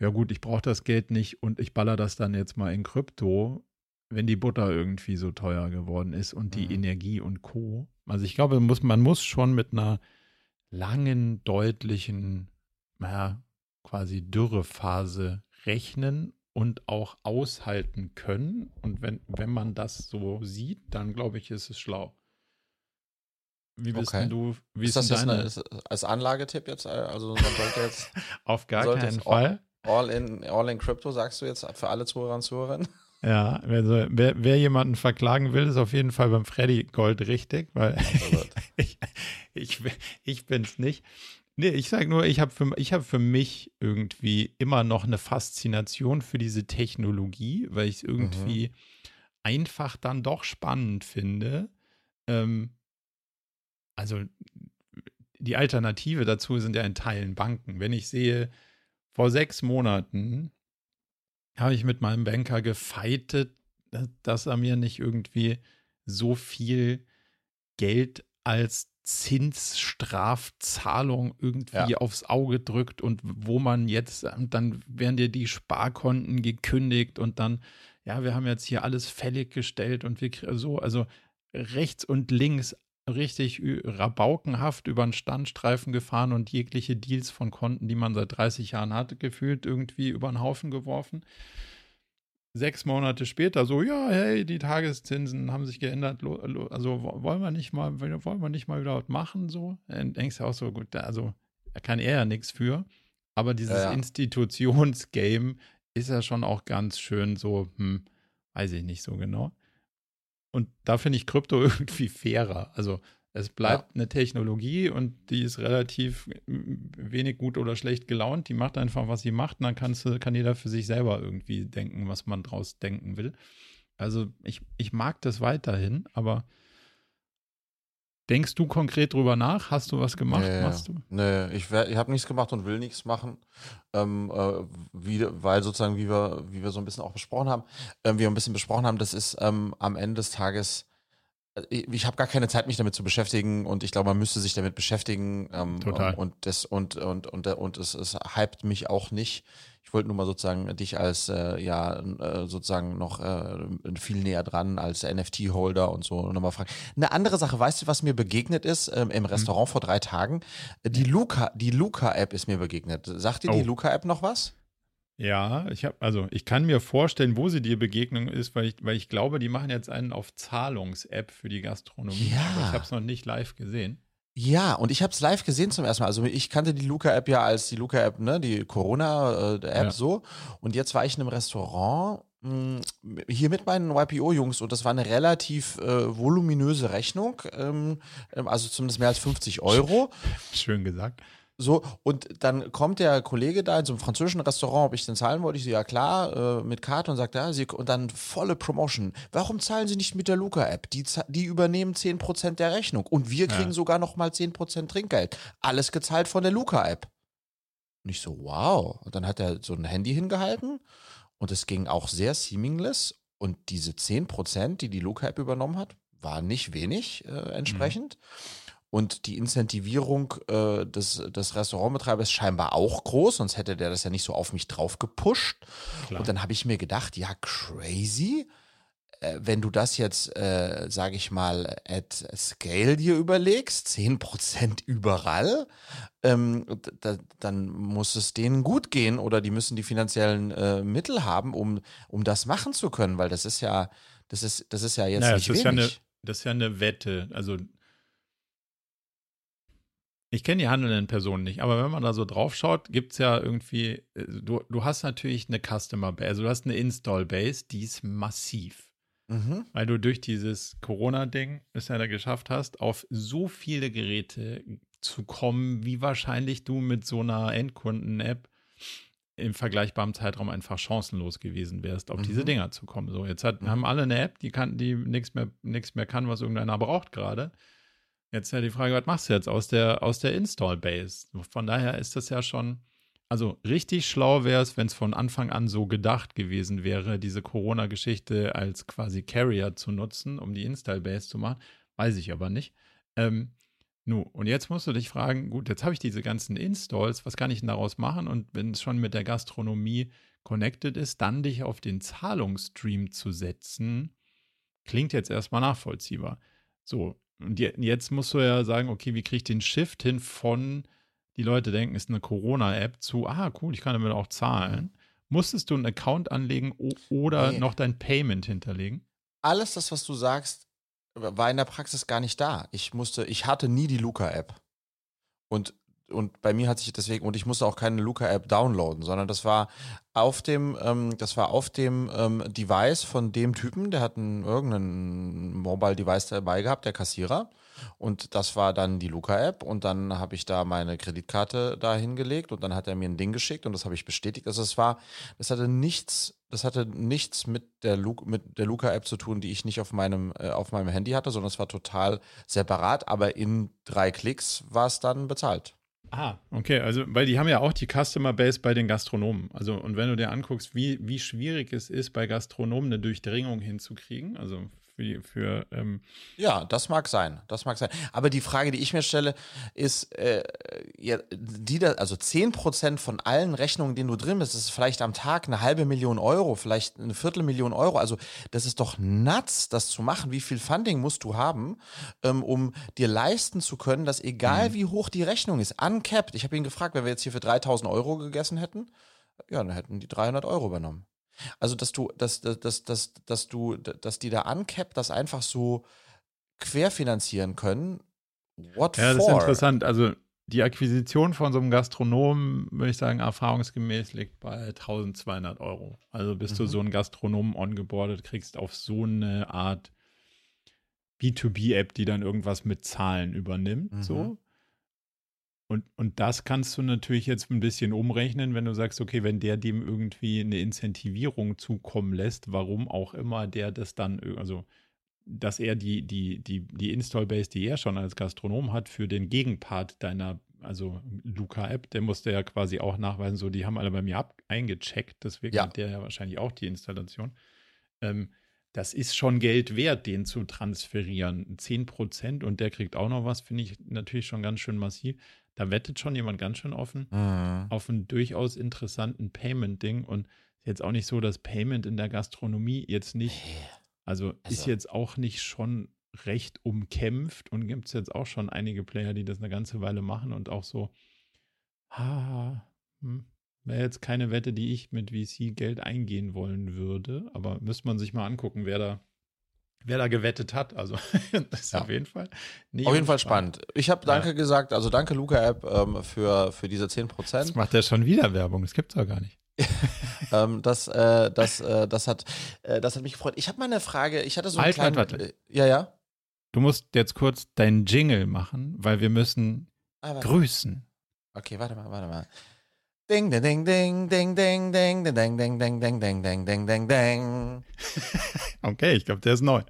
ja gut, ich brauche das Geld nicht und ich baller das dann jetzt mal in Krypto, wenn die Butter irgendwie so teuer geworden ist und die mhm. Energie und Co. Also ich glaube, muss, man muss schon mit einer langen, deutlichen, naja, quasi Dürrephase rechnen und auch aushalten können. Und wenn, wenn man das so sieht, dann glaube ich, ist es schlau. Wie bist okay. du? Wie ist, ist das deine? Eine, als Anlagetipp jetzt? Also man sollte jetzt auf gar keinen Fall. All, in All in Crypto sagst du jetzt für alle Zuhörer und Zuhörerinnen? Ja, also wer, wer, jemanden verklagen will, ist auf jeden Fall beim Freddy Gold richtig, weil oh ich, ich, ich bin es nicht. Nee, ich sage nur, ich habe für, hab für mich irgendwie immer noch eine Faszination für diese Technologie, weil ich es irgendwie mhm. einfach dann doch spannend finde. Ähm, also die Alternative dazu sind ja in Teilen Banken. Wenn ich sehe, vor sechs Monaten habe ich mit meinem Banker gefeitet, dass er mir nicht irgendwie so viel Geld als Zinsstrafzahlung irgendwie ja. aufs Auge drückt und wo man jetzt, dann werden dir die Sparkonten gekündigt und dann, ja, wir haben jetzt hier alles fällig gestellt und wir so, also rechts und links richtig rabaukenhaft über den Standstreifen gefahren und jegliche Deals von Konten, die man seit 30 Jahren hatte, gefühlt irgendwie über den Haufen geworfen. Sechs Monate später so, ja, hey, die Tageszinsen haben sich geändert, also wollen wir nicht mal, wollen wir nicht mal wieder was machen, so? Dann denkst du auch so, gut, also da kann er ja nichts für, aber dieses ja, ja. Institutionsgame ist ja schon auch ganz schön so, hm, weiß ich nicht so genau. Und da finde ich Krypto irgendwie fairer. Also es bleibt ja. eine Technologie und die ist relativ wenig gut oder schlecht gelaunt. Die macht einfach, was sie macht, und dann kannst du, kann jeder für sich selber irgendwie denken, was man draus denken will. Also ich, ich mag das weiterhin, aber Denkst du konkret drüber nach? Hast du was gemacht? Nee, Machst du? Nee, ich, ich habe nichts gemacht und will nichts machen, ähm, äh, wie, weil sozusagen, wie wir, wie wir so ein bisschen auch besprochen haben, äh, wir ein bisschen besprochen haben, das ist ähm, am Ende des Tages, äh, ich, ich habe gar keine Zeit, mich damit zu beschäftigen und ich glaube, man müsste sich damit beschäftigen. Ähm, Total. Und, das, und, und, und, und, und es, es hypt mich auch nicht. Ich wollte nur mal sozusagen dich als äh, ja äh, sozusagen noch äh, viel näher dran als NFT-Holder und so nochmal fragen. Eine andere Sache, weißt du, was mir begegnet ist ähm, im mhm. Restaurant mhm. vor drei Tagen? Die Luca, die Luca-App ist mir begegnet. Sagt dir oh. die Luca-App noch was? Ja, ich habe, also ich kann mir vorstellen, wo sie dir Begegnung ist, weil ich, weil ich glaube, die machen jetzt einen auf Zahlungs-App für die Gastronomie. Ja. Aber ich habe es noch nicht live gesehen. Ja, und ich habe es live gesehen zum ersten Mal. Also ich kannte die Luca-App ja als die Luca-App, ne, die Corona-App ja. so. Und jetzt war ich in einem Restaurant mh, hm, hier mit meinen YPO-Jungs und das war eine relativ äh, voluminöse Rechnung, ähm, also zumindest mehr als 50 Euro. Schön gesagt. So, und dann kommt der Kollege da in so einem französischen Restaurant, ob ich denn zahlen wollte. Ich so, ja klar, äh, mit Karte und sagt, ja, sie, und dann volle Promotion. Warum zahlen Sie nicht mit der Luca-App? Die, die übernehmen 10% der Rechnung und wir kriegen ja. sogar nochmal 10% Trinkgeld. Alles gezahlt von der Luca-App. Und ich so, wow. Und dann hat er so ein Handy hingehalten und es ging auch sehr seamless. Und diese 10%, die die Luca-App übernommen hat, war nicht wenig äh, entsprechend. Mhm. Und die Incentivierung äh, des, des Restaurantbetreibers scheinbar auch groß, sonst hätte der das ja nicht so auf mich drauf gepusht. Klar. Und dann habe ich mir gedacht, ja, crazy. Äh, wenn du das jetzt, äh, sage ich mal, at scale dir überlegst, 10% überall, ähm, da, dann muss es denen gut gehen oder die müssen die finanziellen äh, Mittel haben, um, um das machen zu können, weil das ist ja, das ist, das ist ja jetzt naja, nicht das wenig. Ja eine, das ist ja eine Wette. Also ich kenne die handelnden Personen nicht, aber wenn man da so drauf schaut, gibt es ja irgendwie, äh, du, du hast natürlich eine Customer Base, also du hast eine Install Base, die ist massiv. Mhm. Weil du durch dieses Corona-Ding es ja da geschafft hast, auf so viele Geräte zu kommen, wie wahrscheinlich du mit so einer Endkunden-App im vergleichbaren Zeitraum einfach chancenlos gewesen wärst, auf mhm. diese Dinger zu kommen. So, jetzt hat, mhm. haben alle eine App, die kann, die nichts mehr, nichts mehr kann, was irgendeiner braucht gerade. Jetzt ja die Frage, was machst du jetzt aus der, aus der Install-Base? Von daher ist das ja schon, also richtig schlau wäre es, wenn es von Anfang an so gedacht gewesen wäre, diese Corona-Geschichte als quasi Carrier zu nutzen, um die Install-Base zu machen. Weiß ich aber nicht. Ähm, Nu, und jetzt musst du dich fragen, gut, jetzt habe ich diese ganzen Installs, was kann ich denn daraus machen? Und wenn es schon mit der Gastronomie connected ist, dann dich auf den Zahlungsstream zu setzen, klingt jetzt erstmal nachvollziehbar. So, und jetzt musst du ja sagen, okay, wie kriege ich den Shift hin von, die Leute denken, ist eine Corona-App, zu, ah, cool, ich kann damit auch zahlen. Musstest du einen Account anlegen oder nee. noch dein Payment hinterlegen? Alles das, was du sagst, war in der Praxis gar nicht da. Ich musste, ich hatte nie die Luca-App. Und, und bei mir hat sich deswegen, und ich musste auch keine Luca-App downloaden, sondern das war auf dem, ähm, das war auf dem ähm, Device von dem Typen, der hat einen, irgendein Mobile-Device dabei gehabt, der Kassierer. Und das war dann die Luca-App und dann habe ich da meine Kreditkarte da hingelegt und dann hat er mir ein Ding geschickt und das habe ich bestätigt. Also es war, das hatte nichts, das hatte nichts mit der, Lu mit der Luca-App zu tun, die ich nicht auf meinem, äh, auf meinem Handy hatte, sondern es war total separat, aber in drei Klicks war es dann bezahlt. Ah, okay, also weil die haben ja auch die Customer Base bei den Gastronomen. Also und wenn du dir anguckst, wie, wie schwierig es ist, bei Gastronomen eine Durchdringung hinzukriegen, also für, für ähm ja, das mag sein, das mag sein. Aber die Frage, die ich mir stelle, ist, äh, ja, die da, also 10% von allen Rechnungen, denen du drin bist, ist vielleicht am Tag eine halbe Million Euro, vielleicht eine Viertelmillion Euro. Also das ist doch nuts, das zu machen. Wie viel Funding musst du haben, ähm, um dir leisten zu können, dass egal mhm. wie hoch die Rechnung ist, uncapped. Ich habe ihn gefragt, wenn wir jetzt hier für 3000 Euro gegessen hätten, ja, dann hätten die 300 Euro übernommen. Also, dass du, dass, dass, dass, dass, dass du, dass die da uncapped das einfach so querfinanzieren können. What ja, for? das ist interessant. Also, die Akquisition von so einem Gastronomen, würde ich sagen, erfahrungsgemäß liegt bei 1200 Euro. Also, bis mhm. du so einen Gastronomen ongeboardet kriegst auf so eine Art B2B-App, die dann irgendwas mit Zahlen übernimmt. Mhm. So. Und, und das kannst du natürlich jetzt ein bisschen umrechnen, wenn du sagst, okay, wenn der dem irgendwie eine Incentivierung zukommen lässt, warum auch immer der das dann, also dass er die, die, die, die Install-Base, die er schon als Gastronom hat, für den Gegenpart deiner, also Luca-App, der musste ja quasi auch nachweisen, so, die haben alle bei mir ab, eingecheckt, deswegen ja. hat der ja wahrscheinlich auch die Installation. Ähm, das ist schon Geld wert, den zu transferieren. 10 Prozent und der kriegt auch noch was, finde ich natürlich schon ganz schön massiv. Da wettet schon jemand ganz schön offen mhm. auf einen durchaus interessanten Payment-Ding. Und ist jetzt auch nicht so, dass Payment in der Gastronomie jetzt nicht, also, also. ist jetzt auch nicht schon recht umkämpft und gibt es jetzt auch schon einige Player, die das eine ganze Weile machen und auch so, ha, hm, wäre jetzt keine Wette, die ich mit VC Geld eingehen wollen würde, aber müsste man sich mal angucken, wer da wer da gewettet hat. Also das ist ja. auf jeden Fall. Auf jeden Fall spannend. Ich habe Danke ja. gesagt, also danke Luca App ähm, für, für diese 10%. Das macht ja schon wieder Werbung, das gibt es doch gar nicht. ähm, das, äh, das, äh, das, hat, äh, das hat mich gefreut. Ich habe mal eine Frage. Ich hatte so einen kleinen. Warte. Äh, ja, ja. Du musst jetzt kurz deinen Jingle machen, weil wir müssen ah, grüßen. Okay, warte mal, warte mal. Ding, ding, ding, ding, ding, ding, ding, ding, ding, ding, ding, ding, ding, ding, ding, ding, ding. Okay, ich glaube, der ist neu.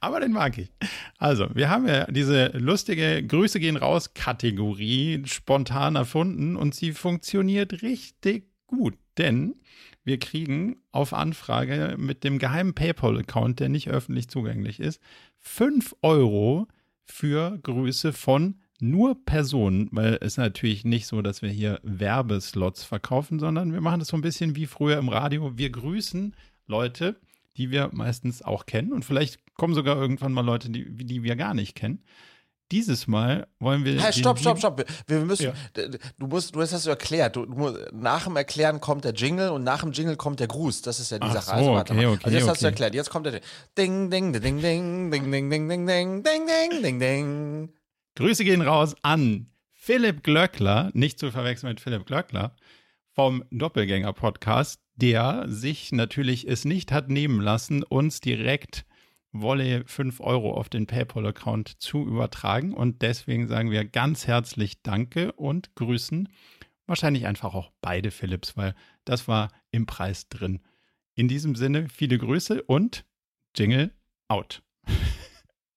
Aber den mag ich. Also, wir haben ja diese lustige Grüße gehen raus Kategorie spontan erfunden und sie funktioniert richtig gut, denn wir kriegen auf Anfrage mit dem geheimen PayPal-Account, der nicht öffentlich zugänglich ist, 5 Euro für Grüße von nur Personen, weil es natürlich nicht so, dass wir hier Werbeslots verkaufen, sondern wir machen das so ein bisschen wie früher im Radio. Wir grüßen Leute, die wir meistens auch kennen und vielleicht kommen sogar irgendwann mal Leute, die, die wir gar nicht kennen. Dieses Mal wollen wir. Hey, stopp, stopp, stopp. Wir, müssen. Ja. Du musst, du hast das erklärt. Du, du, nach dem Erklären kommt der Jingle und nach dem Jingle kommt der Gruß. Das ist ja die Ach Sache. So, also, warte okay, mal. Okay, also jetzt okay. hast du erklärt. Jetzt kommt der Ding, ding, ding, ding, ding, ding, ding, ding, ding, ding, ding, ding, ding. Grüße gehen raus an Philipp Glöckler, nicht zu verwechseln mit Philipp Glöckler, vom Doppelgänger-Podcast, der sich natürlich es nicht hat nehmen lassen, uns direkt Wolle 5 Euro auf den PayPal-Account zu übertragen. Und deswegen sagen wir ganz herzlich Danke und grüßen wahrscheinlich einfach auch beide Philips, weil das war im Preis drin. In diesem Sinne, viele Grüße und Jingle out.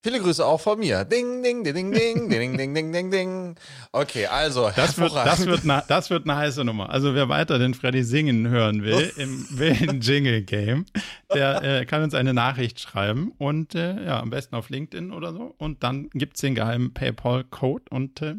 Viele Grüße auch von mir. Ding, ding, ding, ding, ding, ding, ding, ding, ding, ding. Okay, also. Das wird, das, wird eine, das wird eine heiße Nummer. Also, wer weiter den Freddy singen hören will im wilden Jingle Game, der äh, kann uns eine Nachricht schreiben und äh, ja, am besten auf LinkedIn oder so. Und dann gibt es den geheimen PayPal-Code und äh,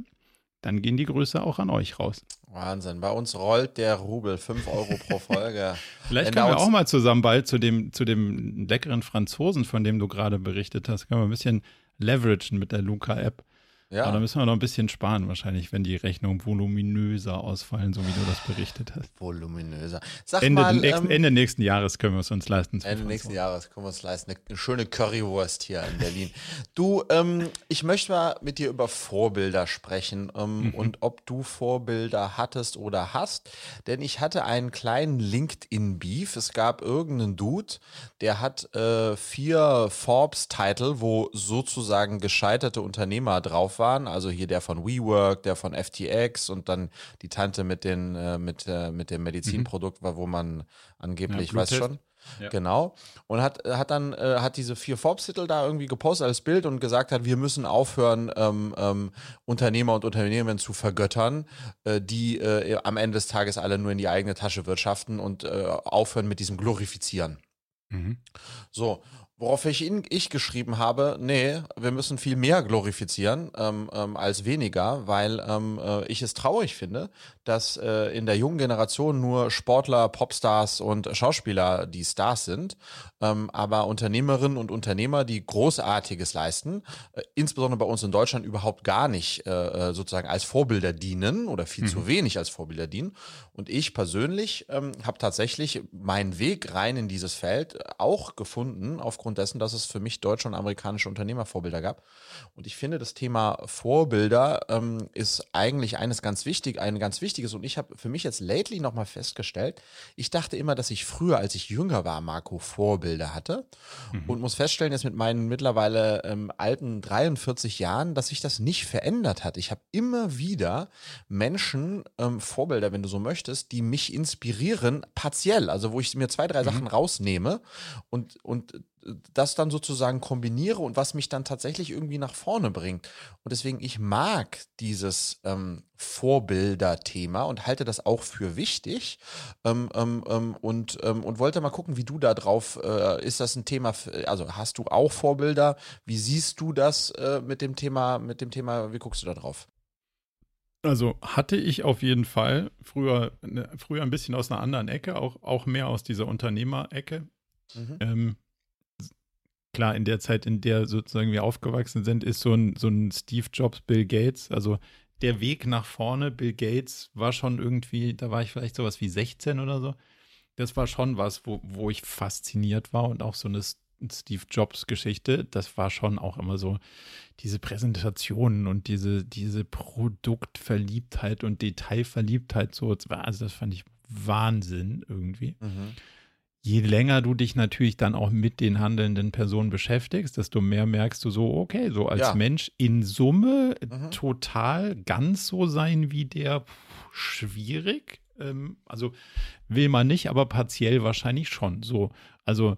dann gehen die Grüße auch an euch raus. Wahnsinn. Bei uns rollt der Rubel 5 Euro pro Folge. Vielleicht können wir auch mal zusammen bald zu dem, zu dem leckeren Franzosen, von dem du gerade berichtet hast, können wir ein bisschen leveragen mit der Luca-App. Ja. Aber da müssen wir noch ein bisschen sparen, wahrscheinlich, wenn die Rechnungen voluminöser ausfallen, so wie du das berichtet hast. Voluminöser. Sag Ende, mal, nächsten, ähm, Ende nächsten Jahres können wir es uns leisten. Ende nächsten Jahres können wir uns leisten. Eine schöne Currywurst hier in Berlin. du, ähm, ich möchte mal mit dir über Vorbilder sprechen ähm, mhm. und ob du Vorbilder hattest oder hast. Denn ich hatte einen kleinen LinkedIn-Beef. Es gab irgendeinen Dude, der hat äh, vier Forbes-Titel, wo sozusagen gescheiterte Unternehmer drauf waren. Also hier der von WeWork, der von FTX und dann die Tante mit, den, äh, mit, äh, mit dem Medizinprodukt, mhm. wo man angeblich, ja, weiß schon. Ja. Genau. Und hat, hat dann äh, hat diese vier Forbes-Titel da irgendwie gepostet als Bild und gesagt hat, wir müssen aufhören, ähm, ähm, Unternehmer und Unternehmen zu vergöttern, äh, die äh, am Ende des Tages alle nur in die eigene Tasche wirtschaften und äh, aufhören mit diesem Glorifizieren. Mhm. So, Worauf ich, ihn, ich geschrieben habe, nee, wir müssen viel mehr glorifizieren ähm, ähm, als weniger, weil ähm, äh, ich es traurig finde, dass äh, in der jungen Generation nur Sportler, Popstars und Schauspieler die Stars sind, ähm, aber Unternehmerinnen und Unternehmer, die Großartiges leisten, äh, insbesondere bei uns in Deutschland überhaupt gar nicht äh, äh sozusagen als Vorbilder dienen oder viel mhm. zu wenig als Vorbilder dienen. Und ich persönlich ähm, habe tatsächlich meinen Weg rein in dieses Feld auch gefunden aufgrund aufgrund dessen, dass es für mich deutsche und amerikanische Unternehmervorbilder gab. Und ich finde, das Thema Vorbilder ähm, ist eigentlich eines ganz wichtig, ein ganz wichtiges. Und ich habe für mich jetzt lately nochmal festgestellt, ich dachte immer, dass ich früher, als ich jünger war, Marco, Vorbilder hatte. Mhm. Und muss feststellen, jetzt mit meinen mittlerweile ähm, alten 43 Jahren, dass sich das nicht verändert hat. Ich habe immer wieder Menschen, ähm, Vorbilder, wenn du so möchtest, die mich inspirieren, partiell. Also wo ich mir zwei, drei mhm. Sachen rausnehme und, und das dann sozusagen kombiniere und was mich dann tatsächlich irgendwie nach vorne bringt. Und deswegen, ich mag dieses ähm, Vorbilder-Thema und halte das auch für wichtig ähm, ähm, ähm und, ähm, und wollte mal gucken, wie du da drauf, äh, ist das ein Thema, also hast du auch Vorbilder? Wie siehst du das äh, mit dem Thema, mit dem Thema, wie guckst du da drauf? Also hatte ich auf jeden Fall früher, ne, früher ein bisschen aus einer anderen Ecke, auch, auch mehr aus dieser Unternehmerecke. Mhm. Ähm, klar, in der Zeit, in der sozusagen wir aufgewachsen sind, ist so ein, so ein Steve Jobs, Bill Gates, also der Weg nach vorne, Bill Gates war schon irgendwie, da war ich vielleicht sowas wie 16 oder so. Das war schon was, wo, wo ich fasziniert war und auch so eine Steve Jobs Geschichte, das war schon auch immer so diese Präsentationen und diese, diese Produktverliebtheit und Detailverliebtheit so, also das fand ich Wahnsinn irgendwie. Mhm je länger du dich natürlich dann auch mit den handelnden Personen beschäftigst, desto mehr merkst du so, okay, so als ja. Mensch in Summe mhm. total ganz so sein wie der schwierig. Ähm, also will man nicht, aber partiell wahrscheinlich schon. So, also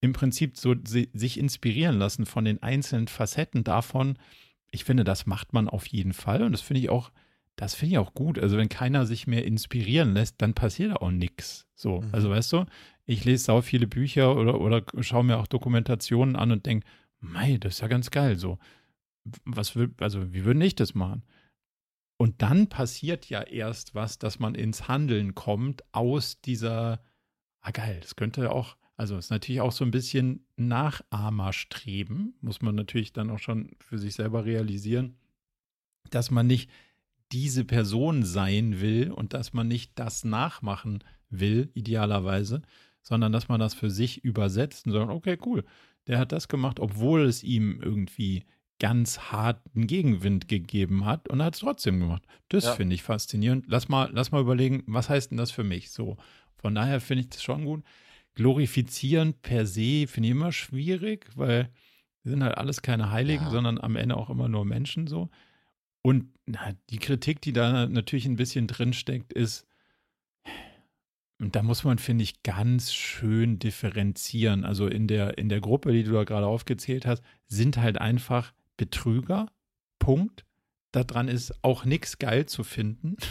im Prinzip so sich inspirieren lassen von den einzelnen Facetten davon. Ich finde, das macht man auf jeden Fall und das finde ich auch das finde ich auch gut. Also wenn keiner sich mehr inspirieren lässt, dann passiert auch nichts. So, mhm. also weißt du, ich lese sau viele Bücher oder, oder schaue mir auch Dokumentationen an und denke, mei, das ist ja ganz geil. So, was will, also wie würde ich das machen? Und dann passiert ja erst was, dass man ins Handeln kommt aus dieser, ah geil, das könnte auch, also ist natürlich auch so ein bisschen Nachahmerstreben, muss man natürlich dann auch schon für sich selber realisieren, dass man nicht diese Person sein will und dass man nicht das nachmachen will, idealerweise, sondern dass man das für sich übersetzt und sagt, okay, cool, der hat das gemacht, obwohl es ihm irgendwie ganz harten Gegenwind gegeben hat und hat es trotzdem gemacht. Das ja. finde ich faszinierend. Lass mal, lass mal überlegen, was heißt denn das für mich? So, von daher finde ich das schon gut. Glorifizieren per se finde ich immer schwierig, weil wir sind halt alles keine Heiligen, ja. sondern am Ende auch immer nur Menschen so. Und na, die Kritik, die da natürlich ein bisschen drin steckt, ist, Und da muss man, finde ich, ganz schön differenzieren. Also in der, in der Gruppe, die du da gerade aufgezählt hast, sind halt einfach Betrüger. Punkt. Daran ist auch nichts geil zu finden.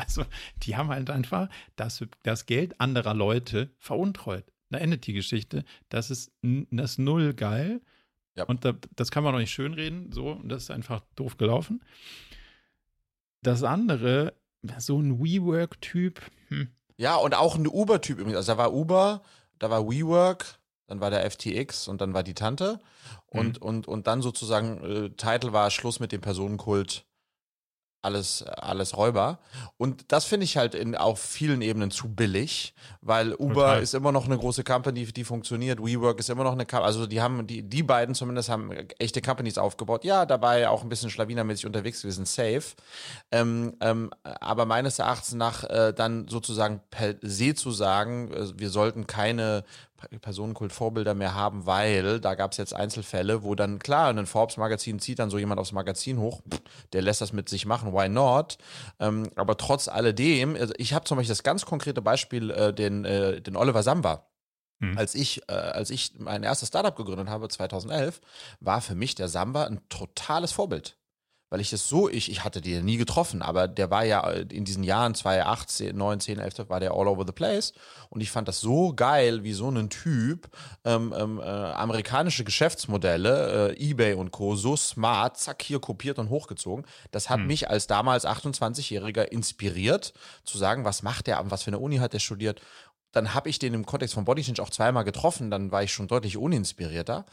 Also die haben halt einfach das, das Geld anderer Leute veruntreut. Da endet die Geschichte. Das ist das Null geil. Ja. Und da, das kann man noch nicht schönreden. So, und das ist einfach doof gelaufen. Das andere, so ein WeWork-Typ. Hm. Ja, und auch ein Uber-Typ übrigens. Also da war Uber, da war WeWork, dann war der FTX und dann war die Tante. Und, mhm. und, und dann sozusagen, äh, Titel war Schluss mit dem Personenkult alles, alles Räuber. Und das finde ich halt in auf vielen Ebenen zu billig, weil Uber Total. ist immer noch eine große Company, die funktioniert. WeWork ist immer noch eine Company. Also die haben, die, die beiden zumindest haben echte Companies aufgebaut. Ja, dabei auch ein bisschen schlawinermäßig unterwegs gewesen, safe. Ähm, ähm, aber meines Erachtens nach äh, dann sozusagen per se zu sagen, äh, wir sollten keine Personenkult-Vorbilder mehr haben, weil da gab es jetzt Einzelfälle, wo dann, klar, ein Forbes-Magazin zieht dann so jemand aufs Magazin hoch, der lässt das mit sich machen, why not? Ähm, aber trotz alledem, also ich habe zum Beispiel das ganz konkrete Beispiel, äh, den, äh, den Oliver Samba. Mhm. Als ich, äh, als ich mein erstes Startup gegründet habe, 2011, war für mich der Samba ein totales Vorbild weil ich es so, ich, ich hatte den nie getroffen, aber der war ja äh, in diesen Jahren 2008, 9, 10, 11, war der all over the place und ich fand das so geil, wie so ein Typ ähm, ähm, äh, amerikanische Geschäftsmodelle, äh, Ebay und Co. so smart, zack, hier kopiert und hochgezogen. Das hat hm. mich als damals 28-Jähriger inspiriert, zu sagen, was macht der, was für eine Uni hat der studiert dann habe ich den im Kontext von Body Change auch zweimal getroffen, dann war ich schon deutlich uninspirierter.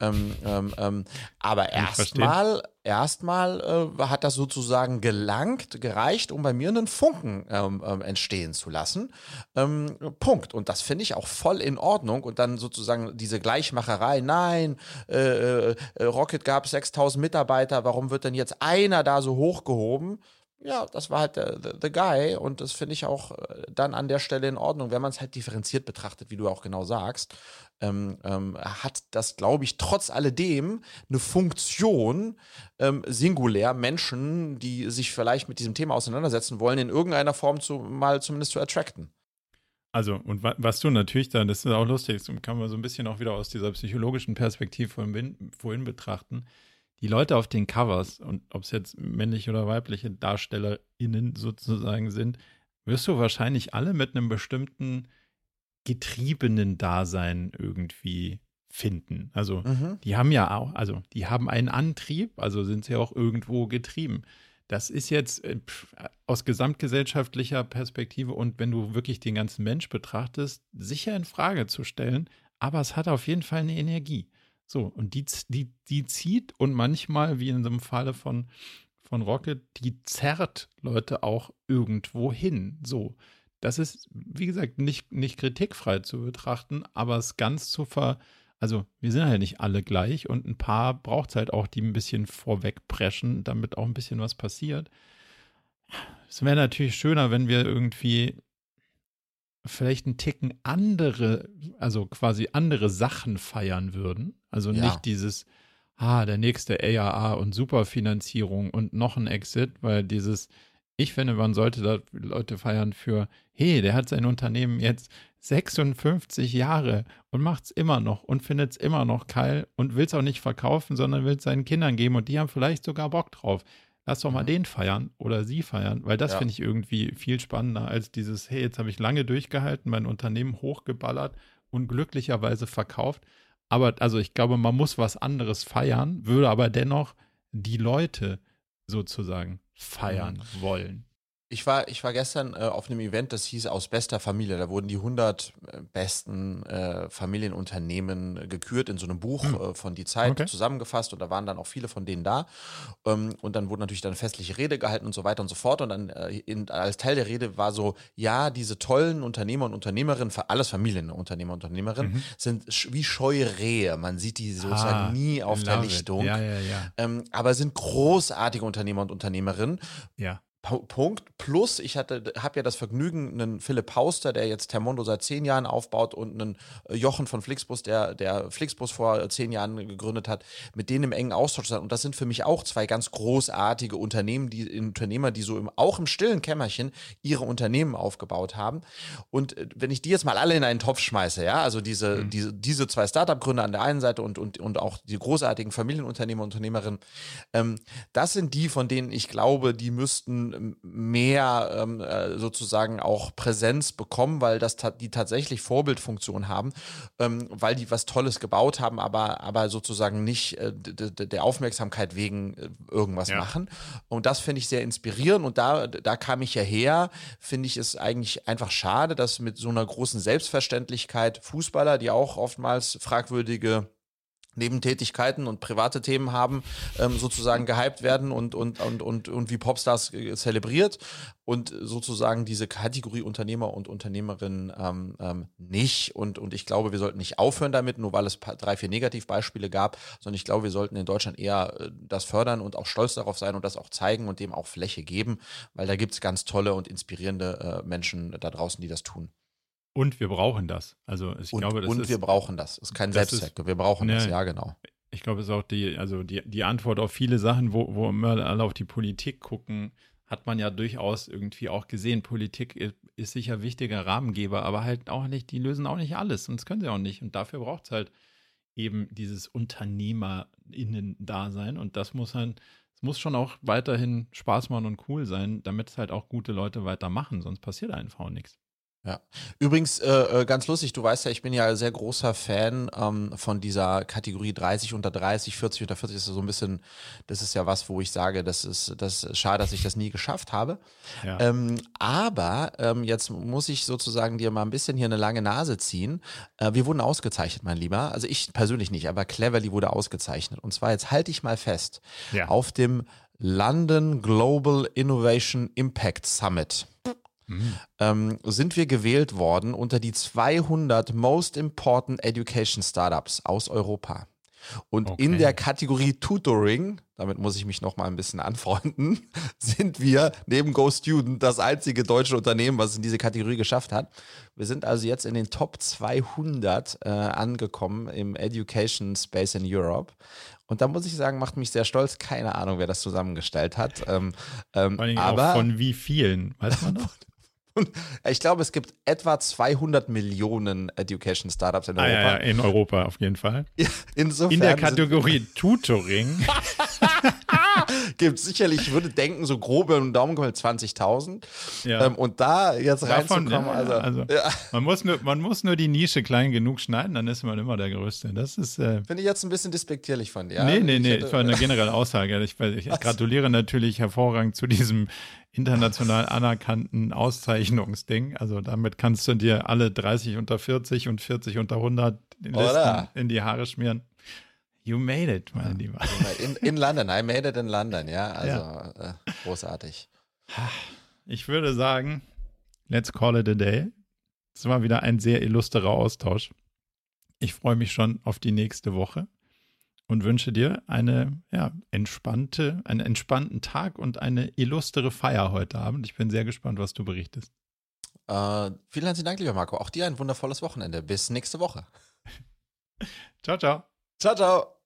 Ähm, ähm, ähm, aber erstmal erstmal äh, hat das sozusagen gelangt, gereicht, um bei mir einen Funken ähm, ähm, entstehen zu lassen. Ähm, Punkt. Und das finde ich auch voll in Ordnung. Und dann sozusagen diese Gleichmacherei, nein, äh, äh, Rocket gab 6000 Mitarbeiter, warum wird denn jetzt einer da so hochgehoben? Ja, das war halt der, the, the guy und das finde ich auch äh, dann an der Stelle in Ordnung, wenn man es halt differenziert betrachtet, wie du auch genau sagst, ähm, ähm, hat das, glaube ich, trotz alledem eine Funktion, ähm, singulär Menschen, die sich vielleicht mit diesem Thema auseinandersetzen wollen, in irgendeiner Form zu, mal zumindest zu attracten. Also, und wa was du natürlich da, das ist auch lustig, das kann man so ein bisschen auch wieder aus dieser psychologischen Perspektive vorhin, vorhin betrachten die Leute auf den Covers und ob es jetzt männliche oder weibliche DarstellerInnen sozusagen sind, wirst du wahrscheinlich alle mit einem bestimmten getriebenen Dasein irgendwie finden. Also mhm. die haben ja auch, also die haben einen Antrieb, also sind sie auch irgendwo getrieben. Das ist jetzt äh, aus gesamtgesellschaftlicher Perspektive und wenn du wirklich den ganzen Mensch betrachtest, sicher in Frage zu stellen, aber es hat auf jeden Fall eine Energie. So, und die, die, die zieht und manchmal, wie in dem Falle von, von Rocket, die zerrt Leute auch irgendwo hin. So, das ist, wie gesagt, nicht, nicht kritikfrei zu betrachten, aber es ganz zu ver. Also, wir sind halt nicht alle gleich und ein paar braucht es halt auch, die ein bisschen vorwegpreschen, damit auch ein bisschen was passiert. Es wäre natürlich schöner, wenn wir irgendwie vielleicht einen Ticken andere, also quasi andere Sachen feiern würden. Also ja. nicht dieses, ah, der nächste AAA und Superfinanzierung und noch ein Exit, weil dieses, ich finde, man sollte da Leute feiern für, hey, der hat sein Unternehmen jetzt 56 Jahre und macht es immer noch und findet es immer noch geil und will es auch nicht verkaufen, sondern will es seinen Kindern geben und die haben vielleicht sogar Bock drauf lass doch mal mhm. den feiern oder sie feiern, weil das ja. finde ich irgendwie viel spannender als dieses, hey, jetzt habe ich lange durchgehalten, mein Unternehmen hochgeballert und glücklicherweise verkauft. Aber also ich glaube, man muss was anderes feiern, würde aber dennoch die Leute sozusagen feiern mhm. wollen. Ich war, ich war gestern äh, auf einem Event, das hieß aus bester Familie. Da wurden die 100 äh, besten äh, Familienunternehmen gekürt in so einem Buch hm. äh, von Die Zeit okay. zusammengefasst und da waren dann auch viele von denen da. Ähm, und dann wurde natürlich dann festliche Rede gehalten und so weiter und so fort. Und dann äh, in, als Teil der Rede war so, ja, diese tollen Unternehmer und Unternehmerinnen, alles Familienunternehmer und Unternehmerinnen, mhm. sind wie scheue Rehe. Man sieht die sozusagen ah, nie auf der Lichtung. Ja, ja, ja. Ähm, aber sind großartige Unternehmer und Unternehmerinnen. Ja Punkt. Plus, ich hatte, habe ja das Vergnügen, einen Philipp Hauster, der jetzt Termondo seit zehn Jahren aufbaut, und einen äh, Jochen von Flixbus, der, der Flixbus vor zehn Jahren gegründet hat, mit denen im engen Austausch sein. Und das sind für mich auch zwei ganz großartige Unternehmen, die Unternehmer, die so im, auch im stillen Kämmerchen ihre Unternehmen aufgebaut haben. Und äh, wenn ich die jetzt mal alle in einen Topf schmeiße, ja, also diese, mhm. diese, diese zwei Startup-Gründer an der einen Seite und, und, und auch die großartigen Familienunternehmer, Unternehmerinnen, ähm, das sind die, von denen ich glaube, die müssten mehr ähm, äh, sozusagen auch Präsenz bekommen, weil das ta die tatsächlich Vorbildfunktion haben, ähm, weil die was Tolles gebaut haben, aber, aber sozusagen nicht äh, der Aufmerksamkeit wegen äh, irgendwas ja. machen. Und das finde ich sehr inspirierend und da, da kam ich ja her, finde ich es eigentlich einfach schade, dass mit so einer großen Selbstverständlichkeit Fußballer, die auch oftmals fragwürdige Nebentätigkeiten und private Themen haben, ähm, sozusagen gehypt werden und, und, und, und, und wie Popstars äh, zelebriert und sozusagen diese Kategorie Unternehmer und Unternehmerinnen ähm, ähm, nicht. Und, und ich glaube, wir sollten nicht aufhören damit, nur weil es drei, vier Negativbeispiele gab, sondern ich glaube, wir sollten in Deutschland eher äh, das fördern und auch stolz darauf sein und das auch zeigen und dem auch Fläche geben, weil da gibt es ganz tolle und inspirierende äh, Menschen da draußen, die das tun. Und wir brauchen das. Also ich und, glaube, das und ist, wir brauchen das. Das ist kein Selbstzweck. Wir brauchen ne, das, ja, genau. Ich glaube, es ist auch die, also die, die Antwort auf viele Sachen, wo, wo immer alle auf die Politik gucken, hat man ja durchaus irgendwie auch gesehen. Politik ist sicher wichtiger Rahmengeber, aber halt auch nicht, die lösen auch nicht alles. Und das können sie auch nicht. Und dafür braucht es halt eben dieses UnternehmerInnen-Dasein. Und das muss halt, es muss schon auch weiterhin Spaß machen und cool sein, damit es halt auch gute Leute weitermachen. Sonst passiert einfach nichts. Ja. Übrigens, äh, äh, ganz lustig, du weißt ja, ich bin ja sehr großer Fan ähm, von dieser Kategorie 30 unter 30, 40 unter 40. Das ist so ein bisschen, das ist ja was, wo ich sage, das ist, das ist schade, dass ich das nie geschafft habe. Ja. Ähm, aber ähm, jetzt muss ich sozusagen dir mal ein bisschen hier eine lange Nase ziehen. Äh, wir wurden ausgezeichnet, mein Lieber. Also ich persönlich nicht, aber Cleverly wurde ausgezeichnet. Und zwar, jetzt halte ich mal fest, ja. auf dem London Global Innovation Impact Summit mhm. ähm, sind wir gewählt worden unter die 200 Most Important Education Startups aus Europa. Und okay. in der Kategorie Tutoring, damit muss ich mich noch mal ein bisschen anfreunden, sind wir neben Go Student das einzige deutsche Unternehmen, was es in diese Kategorie geschafft hat. Wir sind also jetzt in den Top 200 äh, angekommen im Education Space in Europe. Und da muss ich sagen, macht mich sehr stolz. Keine Ahnung, wer das zusammengestellt hat. Ähm, ähm, aber von wie vielen, weiß man noch? Und ich glaube, es gibt etwa 200 Millionen Education Startups in Europa. Ah, ja, ja, in Europa auf jeden Fall. Insofern in der Kategorie Tutoring gibt es sicherlich, ich würde denken, so grob im Daumen 20.000. Ja. Ähm, und da jetzt Davon, reinzukommen, ja, also, also ja. man, muss nur, man muss nur die Nische klein genug schneiden, dann ist man immer der Größte. Das ist. Äh, Finde ich jetzt ein bisschen despektierlich von dir. Nee, nee, nee, das war eine generelle Aussage. Ich, ich gratuliere natürlich hervorragend zu diesem international anerkannten Auszeichnungsding. Also damit kannst du dir alle 30 unter 40 und 40 unter 100 Listen in die Haare schmieren. You made it, mein Lieber. In, in London, I made it in London, ja. Also ja. Äh, großartig. Ich würde sagen, let's call it a day. Es war wieder ein sehr illustrer Austausch. Ich freue mich schon auf die nächste Woche und wünsche dir eine ja, entspannte, einen entspannten Tag und eine illustre Feier heute Abend. Ich bin sehr gespannt, was du berichtest. Äh, vielen herzlichen Dank, lieber Marco. Auch dir ein wundervolles Wochenende. Bis nächste Woche. ciao, ciao. Ciao, ciao.